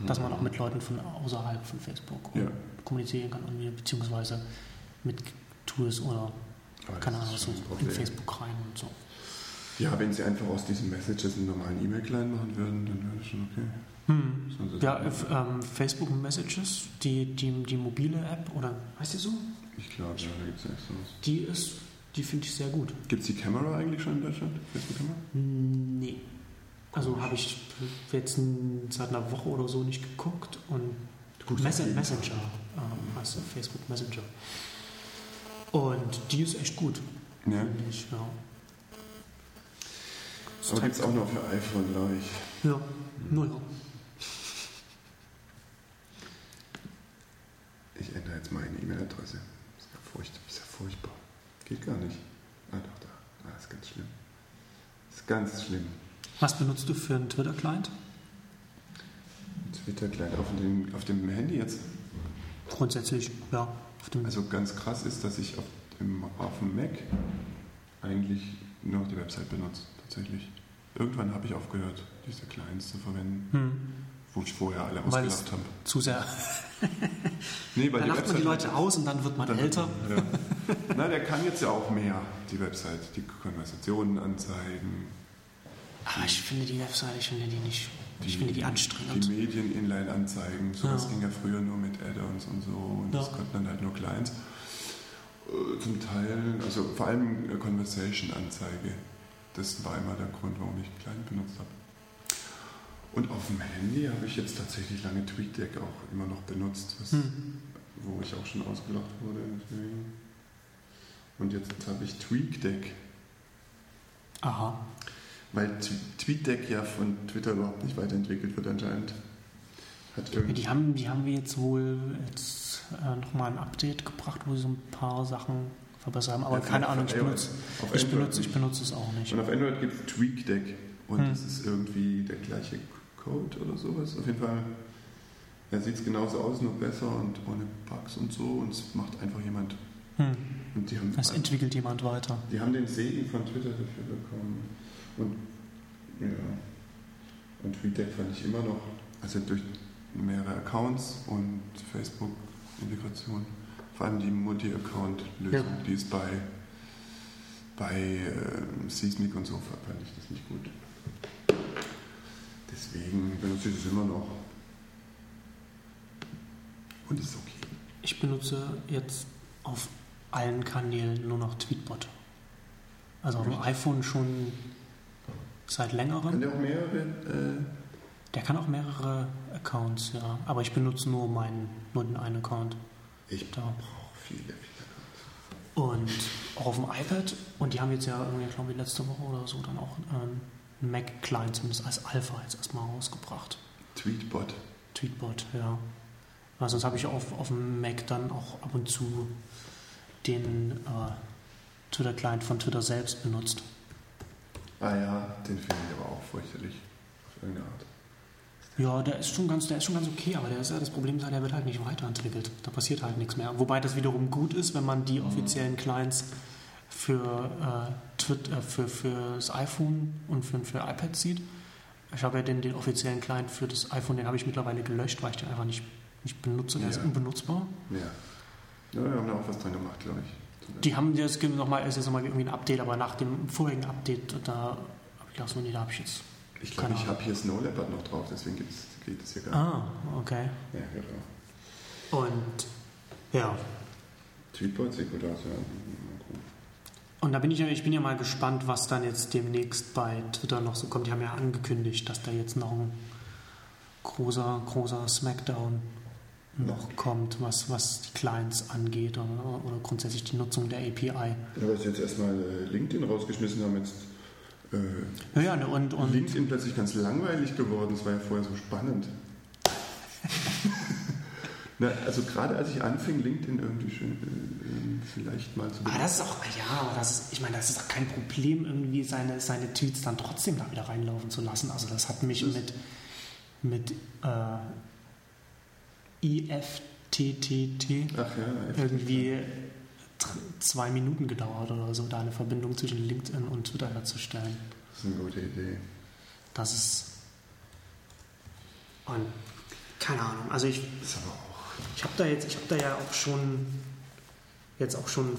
mhm. dass man auch mit Leuten von außerhalb von Facebook ja. kommunizieren kann, beziehungsweise mit Tools oder keine Ahnung, so in Facebook rein und so. Ja, wenn sie einfach aus diesen Messages einen normalen E-Mail-Client machen würden, dann wäre das schon okay. Hm. Ja, ähm, Facebook Messages, die, die, die mobile App, oder heißt die so? Ich glaube, ja, da gibt es echt sowas. Die ist, die finde ich sehr gut. Gibt es die Kamera eigentlich schon in Deutschland? Facebook-Kamera? Nee. Also habe ich jetzt seit einer Woche oder so nicht geguckt und Messenger, Messenger ähm, heißt Facebook Messenger. Und die ist echt gut. Ja. Ich, ja. Aber gibt es auch noch für iPhone, glaube ich. Ja, naja. Ich ändere jetzt meine E-Mail-Adresse. Ist, ja furchtbar. ist ja furchtbar. Geht gar nicht. Ah, doch, da. Ah, ist ganz schlimm. Ist ganz schlimm. Was benutzt du für einen Twitter-Client? Twitter-Client auf dem, auf dem Handy jetzt? Grundsätzlich, ja. also ganz krass ist, dass ich auf dem, auf dem Mac eigentlich nur noch die Website benutze tatsächlich. Irgendwann habe ich aufgehört, diese Clients zu verwenden, hm. wo ich vorher alle weil ausgelacht habe. Zu sehr. nee, weil dann lacht man die Leute aus und dann wird man dann älter. ja. Na, der kann jetzt ja auch mehr, die Website, die Konversationen anzeigen. Aber ich finde die Website, ich finde die nicht. Die, ich finde die anstrengend. Die Medien inline anzeigen. Sowas ja. ging ja früher nur mit Add-ons und so und ja. das konnten dann halt nur Clients. Äh, zum Teil, also vor allem äh, Conversation-Anzeige. Das war immer der Grund, warum ich Klein benutzt habe. Und auf dem Handy habe ich jetzt tatsächlich lange TweetDeck auch immer noch benutzt, was, Hm. wo ich auch schon ausgelacht wurde. Und jetzt habe ich TweakDeck, Aha. weil Tw- TweetDeck ja von Twitter überhaupt nicht weiterentwickelt wird anscheinend. Die haben, die haben wir jetzt wohl jetzt äh, nochmal ein Update gebracht, wo sie so ein paar Sachen verbessert haben. Aber Ja, keine Ahnung, ich benutze, ich, benutze, ich benutze es auch nicht. Und auf Android gibt es TweakDeck und Hm. es ist irgendwie der gleiche Code oder sowas. Auf jeden Fall, er sieht es genauso aus, nur besser und ohne Bugs und so und es macht einfach jemand. Hm. Und die haben, Das entwickelt jemand weiter. die haben den Segen von Twitter dafür bekommen. Und ja, und TweetDeck fand ich immer noch, also durch mehrere Accounts und Facebook-Integration, vor allem die Multi-Account-Lösung, Ja. die ist bei, bei äh, Seismic und so fand ich das nicht gut. Deswegen benutze ich das immer noch. Und ist okay. Ich benutze jetzt auf allen Kanälen nur noch Tweetbot. Also auf dem iPhone schon seit Kann längerem. der auch mehrere? Äh, Der kann auch mehrere Accounts, ja. Aber ich benutze nur meinen, nur den einen Account. Ich brauche viele, viele. Und auch auf dem iPad. Und die haben jetzt ja irgendwie, glaube ich, letzte Woche oder so dann auch ähm, einen Mac-Client zumindest als Alpha jetzt erstmal rausgebracht. Tweetbot. Tweetbot, ja. Weil sonst habe ich auf, auf dem Mac dann auch ab und zu den äh, Twitter-Client von Twitter selbst benutzt. Ah ja, den finde ich aber auch fürchterlich. Auf irgendeine Art. Ja, der ist schon ganz, der ist schon ganz okay, aber der ist ja das Problem, ist halt, der wird halt nicht weiterentwickelt. Da passiert halt nichts mehr. Wobei das wiederum gut ist, wenn man die offiziellen Clients für, äh, Twit, äh, für, für das iPhone und für, für iPad sieht. Ich habe ja den, den offiziellen Client für das iPhone, den habe ich mittlerweile gelöscht, weil ich den einfach nicht, nicht benutze. Der ist Ja. unbenutzbar. Ja. Ja, wir haben da auch was dran gemacht, glaube ich. Die haben jetzt gibt noch mal, ist jetzt nochmal irgendwie ein Update, aber nach dem vorigen Update, da habe ich gedacht, so, nee, da habe ich jetzt. Ich glaube, ich habe hier Snow Leopard noch drauf, deswegen gibt's, geht es hier gar nicht. Ah, okay. Ja, genau. Und ja, ja. Mal gucken. Und da bin ich ja, ich bin ja mal gespannt, was dann jetzt demnächst bei Twitter noch so kommt. Die haben ja angekündigt, dass da jetzt noch ein großer, großer Smackdown noch kommt, was, was die Clients angeht oder, oder grundsätzlich die Nutzung der API. Ja, weil sie jetzt erstmal äh, LinkedIn rausgeschmissen haben, jetzt äh, Ja, ne, und, und LinkedIn plötzlich ganz langweilig geworden. Das war ja vorher so spannend. Na, also gerade als ich anfing, LinkedIn irgendwie schön, äh, vielleicht mal zu aber das ist auch, ja, aber das ist, ich meine, das ist auch kein Problem, irgendwie seine, seine Tweets dann trotzdem da wieder reinlaufen zu lassen. Also das hat mich Das- mit, mit äh, IFTTT Ach ja, irgendwie zwei Minuten gedauert oder so, da eine Verbindung zwischen LinkedIn und Twitter herzustellen. Das ist eine gute Idee. Das ist. Und keine Ahnung. Also ich, Das ist aber auch. ich habe da jetzt, ich habe da ja auch schon jetzt auch schon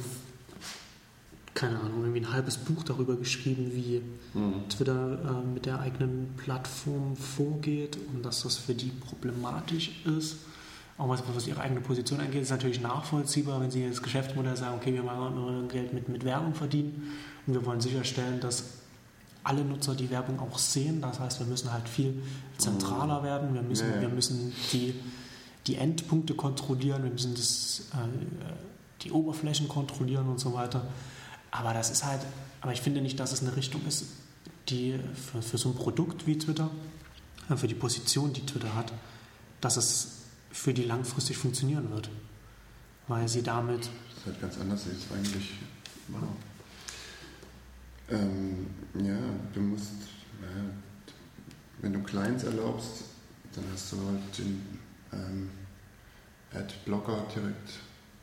keine Ahnung, irgendwie ein halbes Buch darüber geschrieben, wie Mhm. Twitter äh, mit der eigenen Plattform vorgeht und dass das für die problematisch ist. Auch was, was ihre eigene Position angeht, ist natürlich nachvollziehbar, wenn sie das Geschäftsmodell sagen, okay, wir wollen nur Geld mit, mit Werbung verdienen und wir wollen sicherstellen, dass alle Nutzer die Werbung auch sehen. Das heißt, wir müssen halt viel zentraler werden, wir müssen, ja. wir müssen die, die Endpunkte kontrollieren, wir müssen das, äh, die Oberflächen kontrollieren und so weiter. Aber das ist halt, aber ich finde nicht, dass es eine Richtung ist, die für, für so ein Produkt wie Twitter, äh, für die Position, die Twitter hat, dass es für die langfristig funktionieren wird. Weil sie damit, Das ist halt ganz anders als eigentlich. Wow. Ähm, ja, du musst, ja, wenn du Clients erlaubst, dann hast du halt den ähm, Ad-Blocker direkt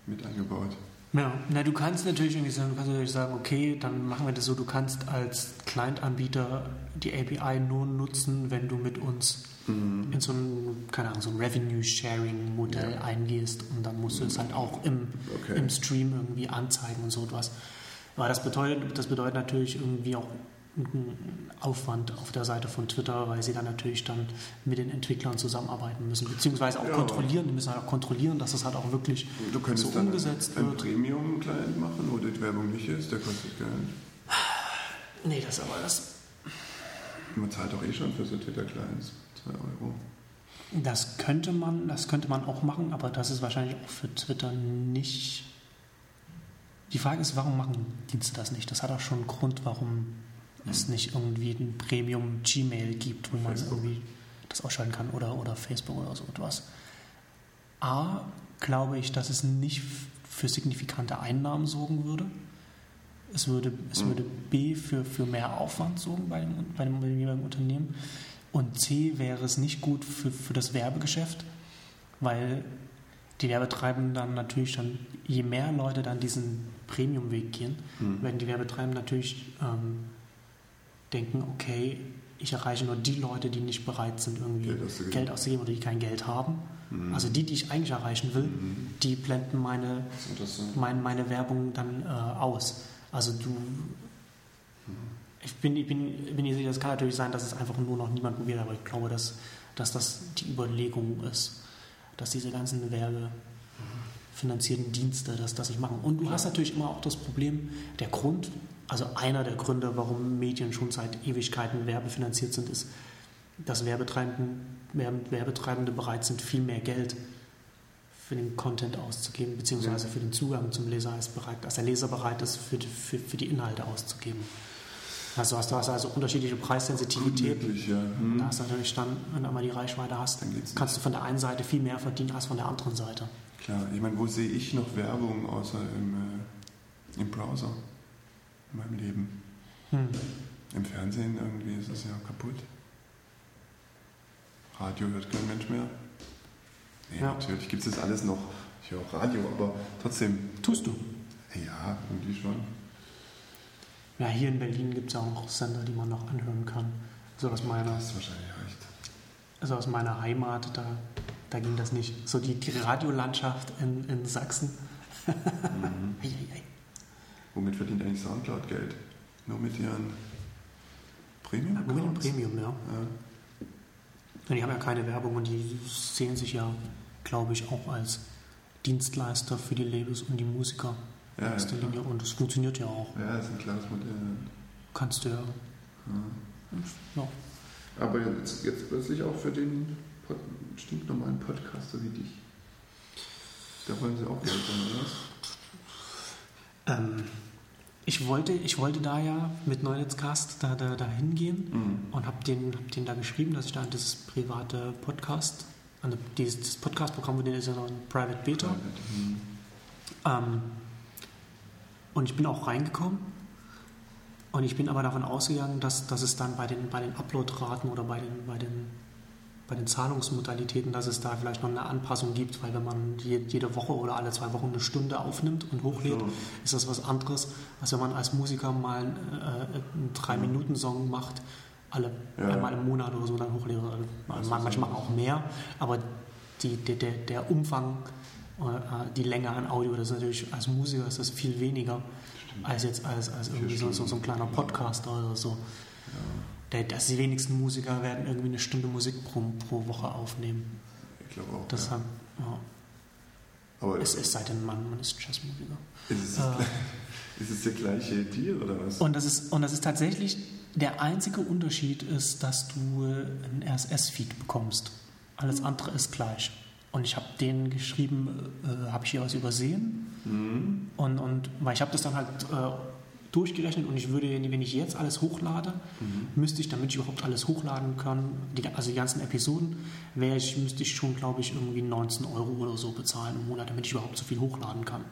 mit eingebaut. Ja, na, du kannst natürlich irgendwie sagen, du kannst natürlich sagen, okay, dann machen wir das so, du kannst als Client-Anbieter die API nur nutzen, wenn du mit uns Mhm. in so ein, keine Ahnung, so ein Revenue-Sharing-Modell Ja. eingehst und dann musst du es halt auch im, Okay. im Stream irgendwie anzeigen und so etwas. Aber das bedeutet, das bedeutet natürlich irgendwie auch Aufwand auf der Seite von Twitter, weil sie dann natürlich dann mit den Entwicklern zusamarbeiten müssen, beziehungsweise auch Ja. kontrollieren, die müssen halt auch kontrollieren, dass das halt auch wirklich Du könntest so dann umgesetzt einen wird. Premium-Client machen, wo die Werbung nicht ist, der kostet Geld. Nee, das aber das. Man zahlt doch eh schon für so Twitter-Clients. 2 Euro. Das könnte man, das könnte man auch machen, aber das ist wahrscheinlich auch für Twitter nicht. Die Frage ist, warum machen Dienste das nicht? Das hat auch schon einen Grund, warum es nicht irgendwie ein Premium Gmail gibt, wo man irgendwie das ausschalten kann oder, oder Facebook oder so etwas. A, glaube ich, dass es nicht für signifikante Einnahmen sorgen würde. Es würde, es Mhm. würde B für, für mehr Aufwand sorgen bei dem, bei dem Unternehmen. Und C wäre es nicht gut für, für das Werbegeschäft, weil die Werbetreibenden dann natürlich dann, je mehr Leute dann diesen Premium-Weg gehen, Mhm. werden die Werbetreibenden natürlich ähm, denken, okay, ich erreiche nur die Leute, die nicht bereit sind, irgendwie Geld auszugeben. Geld auszugeben oder die kein Geld haben. Mhm. Also die, die ich eigentlich erreichen will, Mhm. die blenden meine, mein, meine Werbung dann äh, aus. Also du, ich bin, ich bin, bin nicht sicher, es kann natürlich sein, dass es einfach nur noch niemand probiert, aber ich glaube, dass, dass das die Überlegung ist, dass diese ganzen werbefinanzierten Dienste das, das nicht machen. Und du hast natürlich immer auch das Problem, der Grund, also einer der Gründe, warum Medien schon seit Ewigkeiten werbefinanziert sind, ist, dass Werbetreibende, Werbe- Werbetreibende bereit sind, viel mehr Geld für den Content auszugeben, beziehungsweise für den Zugang zum Leser ist bereit, dass der Leser bereit ist, für die, für, für die Inhalte auszugeben. Also hast du hast also unterschiedliche Preissensitivitäten. möglich, ja. Mhm. Da hast du natürlich dann, wenn du einmal die Reichweite hast, Dann kannst du von der einen Seite viel mehr verdienen als von der anderen Seite. Klar, ich meine, wo sehe ich noch Werbung außer im, äh, im Browser in meinem Leben? Hm. Im Fernsehen irgendwie ist es ja kaputt. Radio hört kein Mensch mehr. Nee, Ja. natürlich gibt es das alles noch. Ich höre auch Radio, aber trotzdem, Tust du. ja, irgendwie schon. Ja, hier in Berlin gibt es ja auch noch Sender, die man noch anhören kann. So aus meiner, Das ist wahrscheinlich recht. also aus meiner Heimat, da, da ging das nicht. So die, die Radiolandschaft in, in Sachsen. Mhm. Ei, ei, ei. Womit verdient eigentlich Soundcloud Geld? Nur mit ihren premium Nur mit dem Premium, ja. Ja. Die haben ja keine Werbung und die sehen sich ja, glaube ich, auch als Dienstleister für die Labels und die Musiker in Ja, ja, erster klar. Linie. Und das funktioniert ja auch. ja, das ist ein klares Modell. Kannst du ja. Ja. ja. Aber jetzt, jetzt plötzlich auch für den Pod, stinknormalen Podcaster wie dich. Da wollen sie auch Geld haben, oder was? Ähm, ich, wollte, ich wollte da ja mit Neunetzcast da, da, da hingehen Mhm. und habe den, hab den da geschrieben, dass ich da an das private Podcast, an dieses das Podcast-Programm, von denen ist ja noch ein Private Beta. Mhm. Ähm, und ich bin auch reingekommen. Und ich bin aber davon ausgegangen, dass, dass es dann bei den, bei den Uploadraten oder bei den, bei, den, bei den Zahlungsmodalitäten, dass es da vielleicht noch eine Anpassung gibt, weil wenn man je, jede Woche oder alle zwei Wochen eine Stunde aufnimmt und hochlädt, So. ist das was anderes, als wenn man als Musiker mal einen, äh, einen Drei-Minuten-Song macht, alle Ja. einmal im Monat oder so dann hochlädt. Ist manchmal ja- auch mehr, aber die, der, der, der Umfang, äh, die Länge an Audio, das ist natürlich als Musiker ist das viel weniger als jetzt als, als irgendwie so, so, so ein kleiner Podcaster oder so. Der, dass die wenigsten Musiker werden irgendwie eine Stunde Musik pro, pro Woche aufnehmen. Ich glaube auch. Das ja. ja. Aber es, es sei denn, man, man ist Jazzmusiker. ist, es, Äh, ist es der gleiche Deal oder was? Und das ist, und das ist tatsächlich, der einzige Unterschied ist, dass du äh, einen RSS-Feed bekommst. Alles andere ist gleich. Und ich habe denen geschrieben, äh, habe ich hier was übersehen? Mhm. Und, und weil ich habe das dann halt äh, durchgerechnet und ich würde, wenn ich jetzt alles hochlade, Mhm. müsste ich, damit ich überhaupt alles hochladen kann, die, also die ganzen Episoden, wäre ich, müsste ich schon, glaube ich, irgendwie 19 Euro oder so bezahlen im Monat, damit ich überhaupt so viel hochladen kann.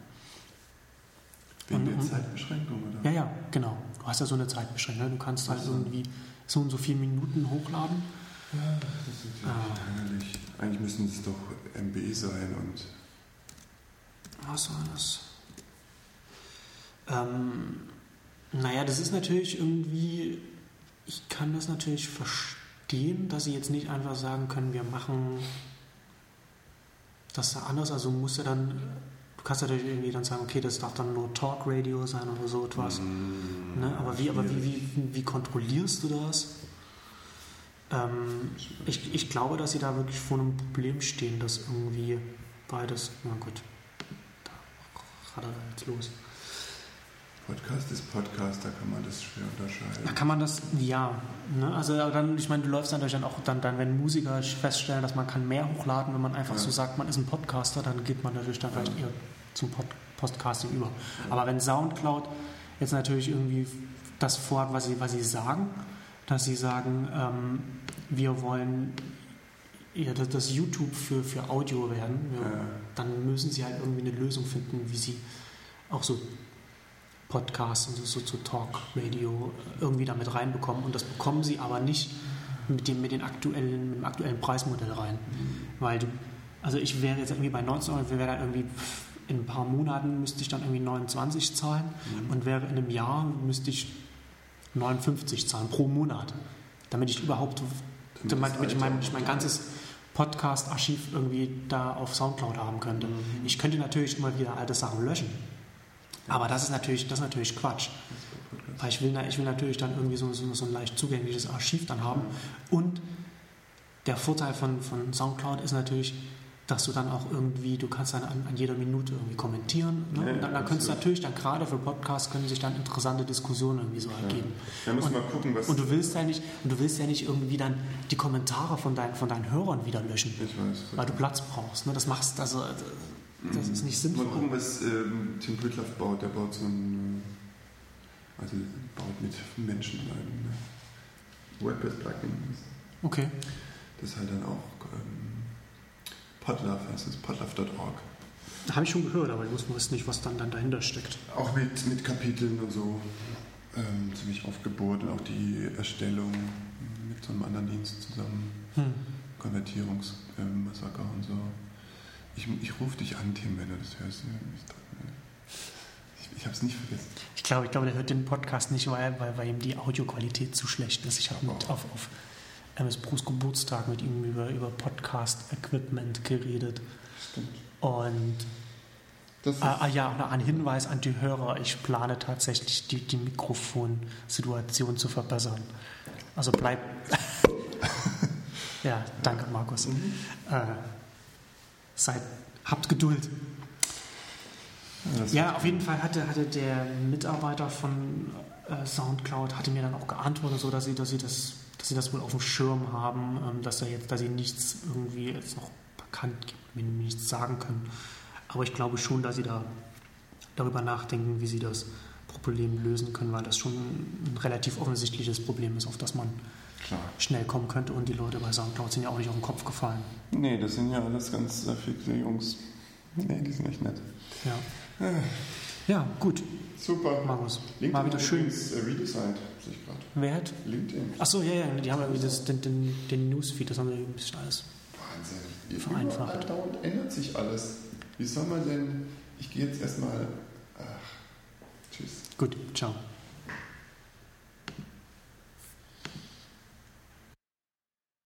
Wegen der Zeitbeschränkung, oder? Ja, ja, genau. Du hast ja so eine Zeitbeschränkung. ne? Du kannst halt Ach so. irgendwie so und so viele Minuten hochladen. Ja, das ist ja Ah. Eigentlich müssen es doch MB sein und Was war das? Ähm, naja, das ist natürlich irgendwie, ich kann das natürlich verstehen, dass sie jetzt nicht einfach sagen können, wir machen das anders. Also musst du dann, du kannst natürlich irgendwie dann sagen, okay, das darf dann nur Talk Radio sein oder so etwas. Mm, Ne? Aber, wie, aber wie, wie, wie kontrollierst du das? Ähm, ich, ich glaube, dass sie da wirklich vor einem Problem stehen, dass irgendwie beides, na gut, da radert er jetzt los. Podcast ist Podcast, da kann man das schwer unterscheiden. Da kann man das, ja. Ne? Also dann, ich meine, du läufst natürlich dann auch, dann, dann, wenn Musiker feststellen, dass man kann mehr hochladen, wenn man einfach Ja. so sagt, man ist ein Podcaster, dann geht man natürlich dann vielleicht eher zum Pod Podcasting über. Aber wenn Soundcloud jetzt natürlich irgendwie das vorhat, was sie, was sie sagen, dass sie sagen, ähm, wir wollen eher das, das YouTube für, für Audio werden, Ja. dann müssen sie halt irgendwie eine Lösung finden, wie sie auch so Podcasts und so, so, so Talk, Radio irgendwie damit reinbekommen. Und das bekommen sie aber nicht mit dem, mit den aktuellen, mit dem aktuellen Preismodell rein. Weil du, also ich wäre jetzt irgendwie bei 19 Euro, wäre dann irgendwie in ein paar Monaten müsste ich dann irgendwie 29 zahlen und wäre in einem Jahr müsste ich 59 zahlen pro Monat, damit ich überhaupt, Damit damit, ich mein, ich mein ganzes Podcast-Archiv irgendwie da auf Soundcloud haben könnte. Ich könnte natürlich immer wieder alte Sachen löschen. Aber das ist natürlich, das ist natürlich Quatsch. Weil ich will, ich will natürlich dann irgendwie so, so, so ein leicht zugängliches Archiv dann haben. Und der Vorteil von, von Soundcloud ist natürlich, dass du dann auch irgendwie, du kannst dann an, an jeder Minute irgendwie kommentieren. Ne? Ja, und dann, dann könntest du natürlich dann gerade für Podcasts können sich dann interessante Diskussionen irgendwie so ergeben. Da müssen Und- wir mal gucken, was. Und du willst ja nicht, und du willst ja nicht irgendwie dann die Kommentare von deinen, von deinen Hörern wieder löschen, ich weiß. weil du Platz brauchst. Ne? Das machst also, das ist nicht sinnvoll. Mal gucken, was ähm, Tim Pritloff baut. Der baut so ein. äh, Also baut mit Menschen ein ne? WordPress-Plugin. Okay. Das ist halt dann auch. Ähm, Podlove heißt es, podlove.org. Habe ich schon gehört, aber ich wusste nicht, was dann, dann dahinter steckt. Auch mit, mit Kapiteln und so. Ähm, ziemlich aufgebohrt und auch die Erstellung mit so einem anderen Dienst zusammen. Hm. Konvertierungsmassaker und so. Ich, ich rufe dich an, Tim, wenn du das hörst. Ich, ich habe es nicht vergessen. Ich glaube, ich glaube, der hört den Podcast nicht, weil, weil, weil ihm die Audioqualität zu schlecht ist. Ich habe mit auf, auf MS Bruce Geburtstag mit ihm über, über Podcast-Equipment geredet. Stimmt. Und ah, ah, ja, noch ein Hinweis an die Hörer, ich plane tatsächlich die, die Mikrofonsituation zu verbessern. Also bleib. ja, danke, Markus. Äh, seid, habt Geduld. das Ja, auf jeden Fall hatte, hatte der Mitarbeiter von äh, Soundcloud hatte mir dann auch geantwortet, so dass sie, dass sie das, dass sie das wohl auf dem Schirm haben, ähm, dass er jetzt, dass sie nichts irgendwie jetzt noch bekannt gibt, mir nichts sagen können. Aber ich glaube schon, dass sie da darüber nachdenken, wie sie das Problem lösen können, weil das schon ein relativ offensichtliches Problem ist, auf das man klar. schnell kommen könnte. Und die Leute bei Soundcloud sind ja auch nicht auf den Kopf gefallen. Nee, das sind ja alles ganz äh, fixe Jungs. Nee, die sind echt nett. Ja, Ah, ja gut, Super. Markus. LinkedIn Mal wieder schön. äh, redesigned, sehe ich gerade. Wer hat? LinkedIn. Achso, ja, ja, die haben irgendwie das, den, den, den Newsfeed, das haben wir ein bisschen alles. Wahnsinn. Vereinfacht. Überall dauernd ändert sich alles. Wie soll man denn. Ich gehe jetzt erstmal. Ach, tschüss. Gut, ciao.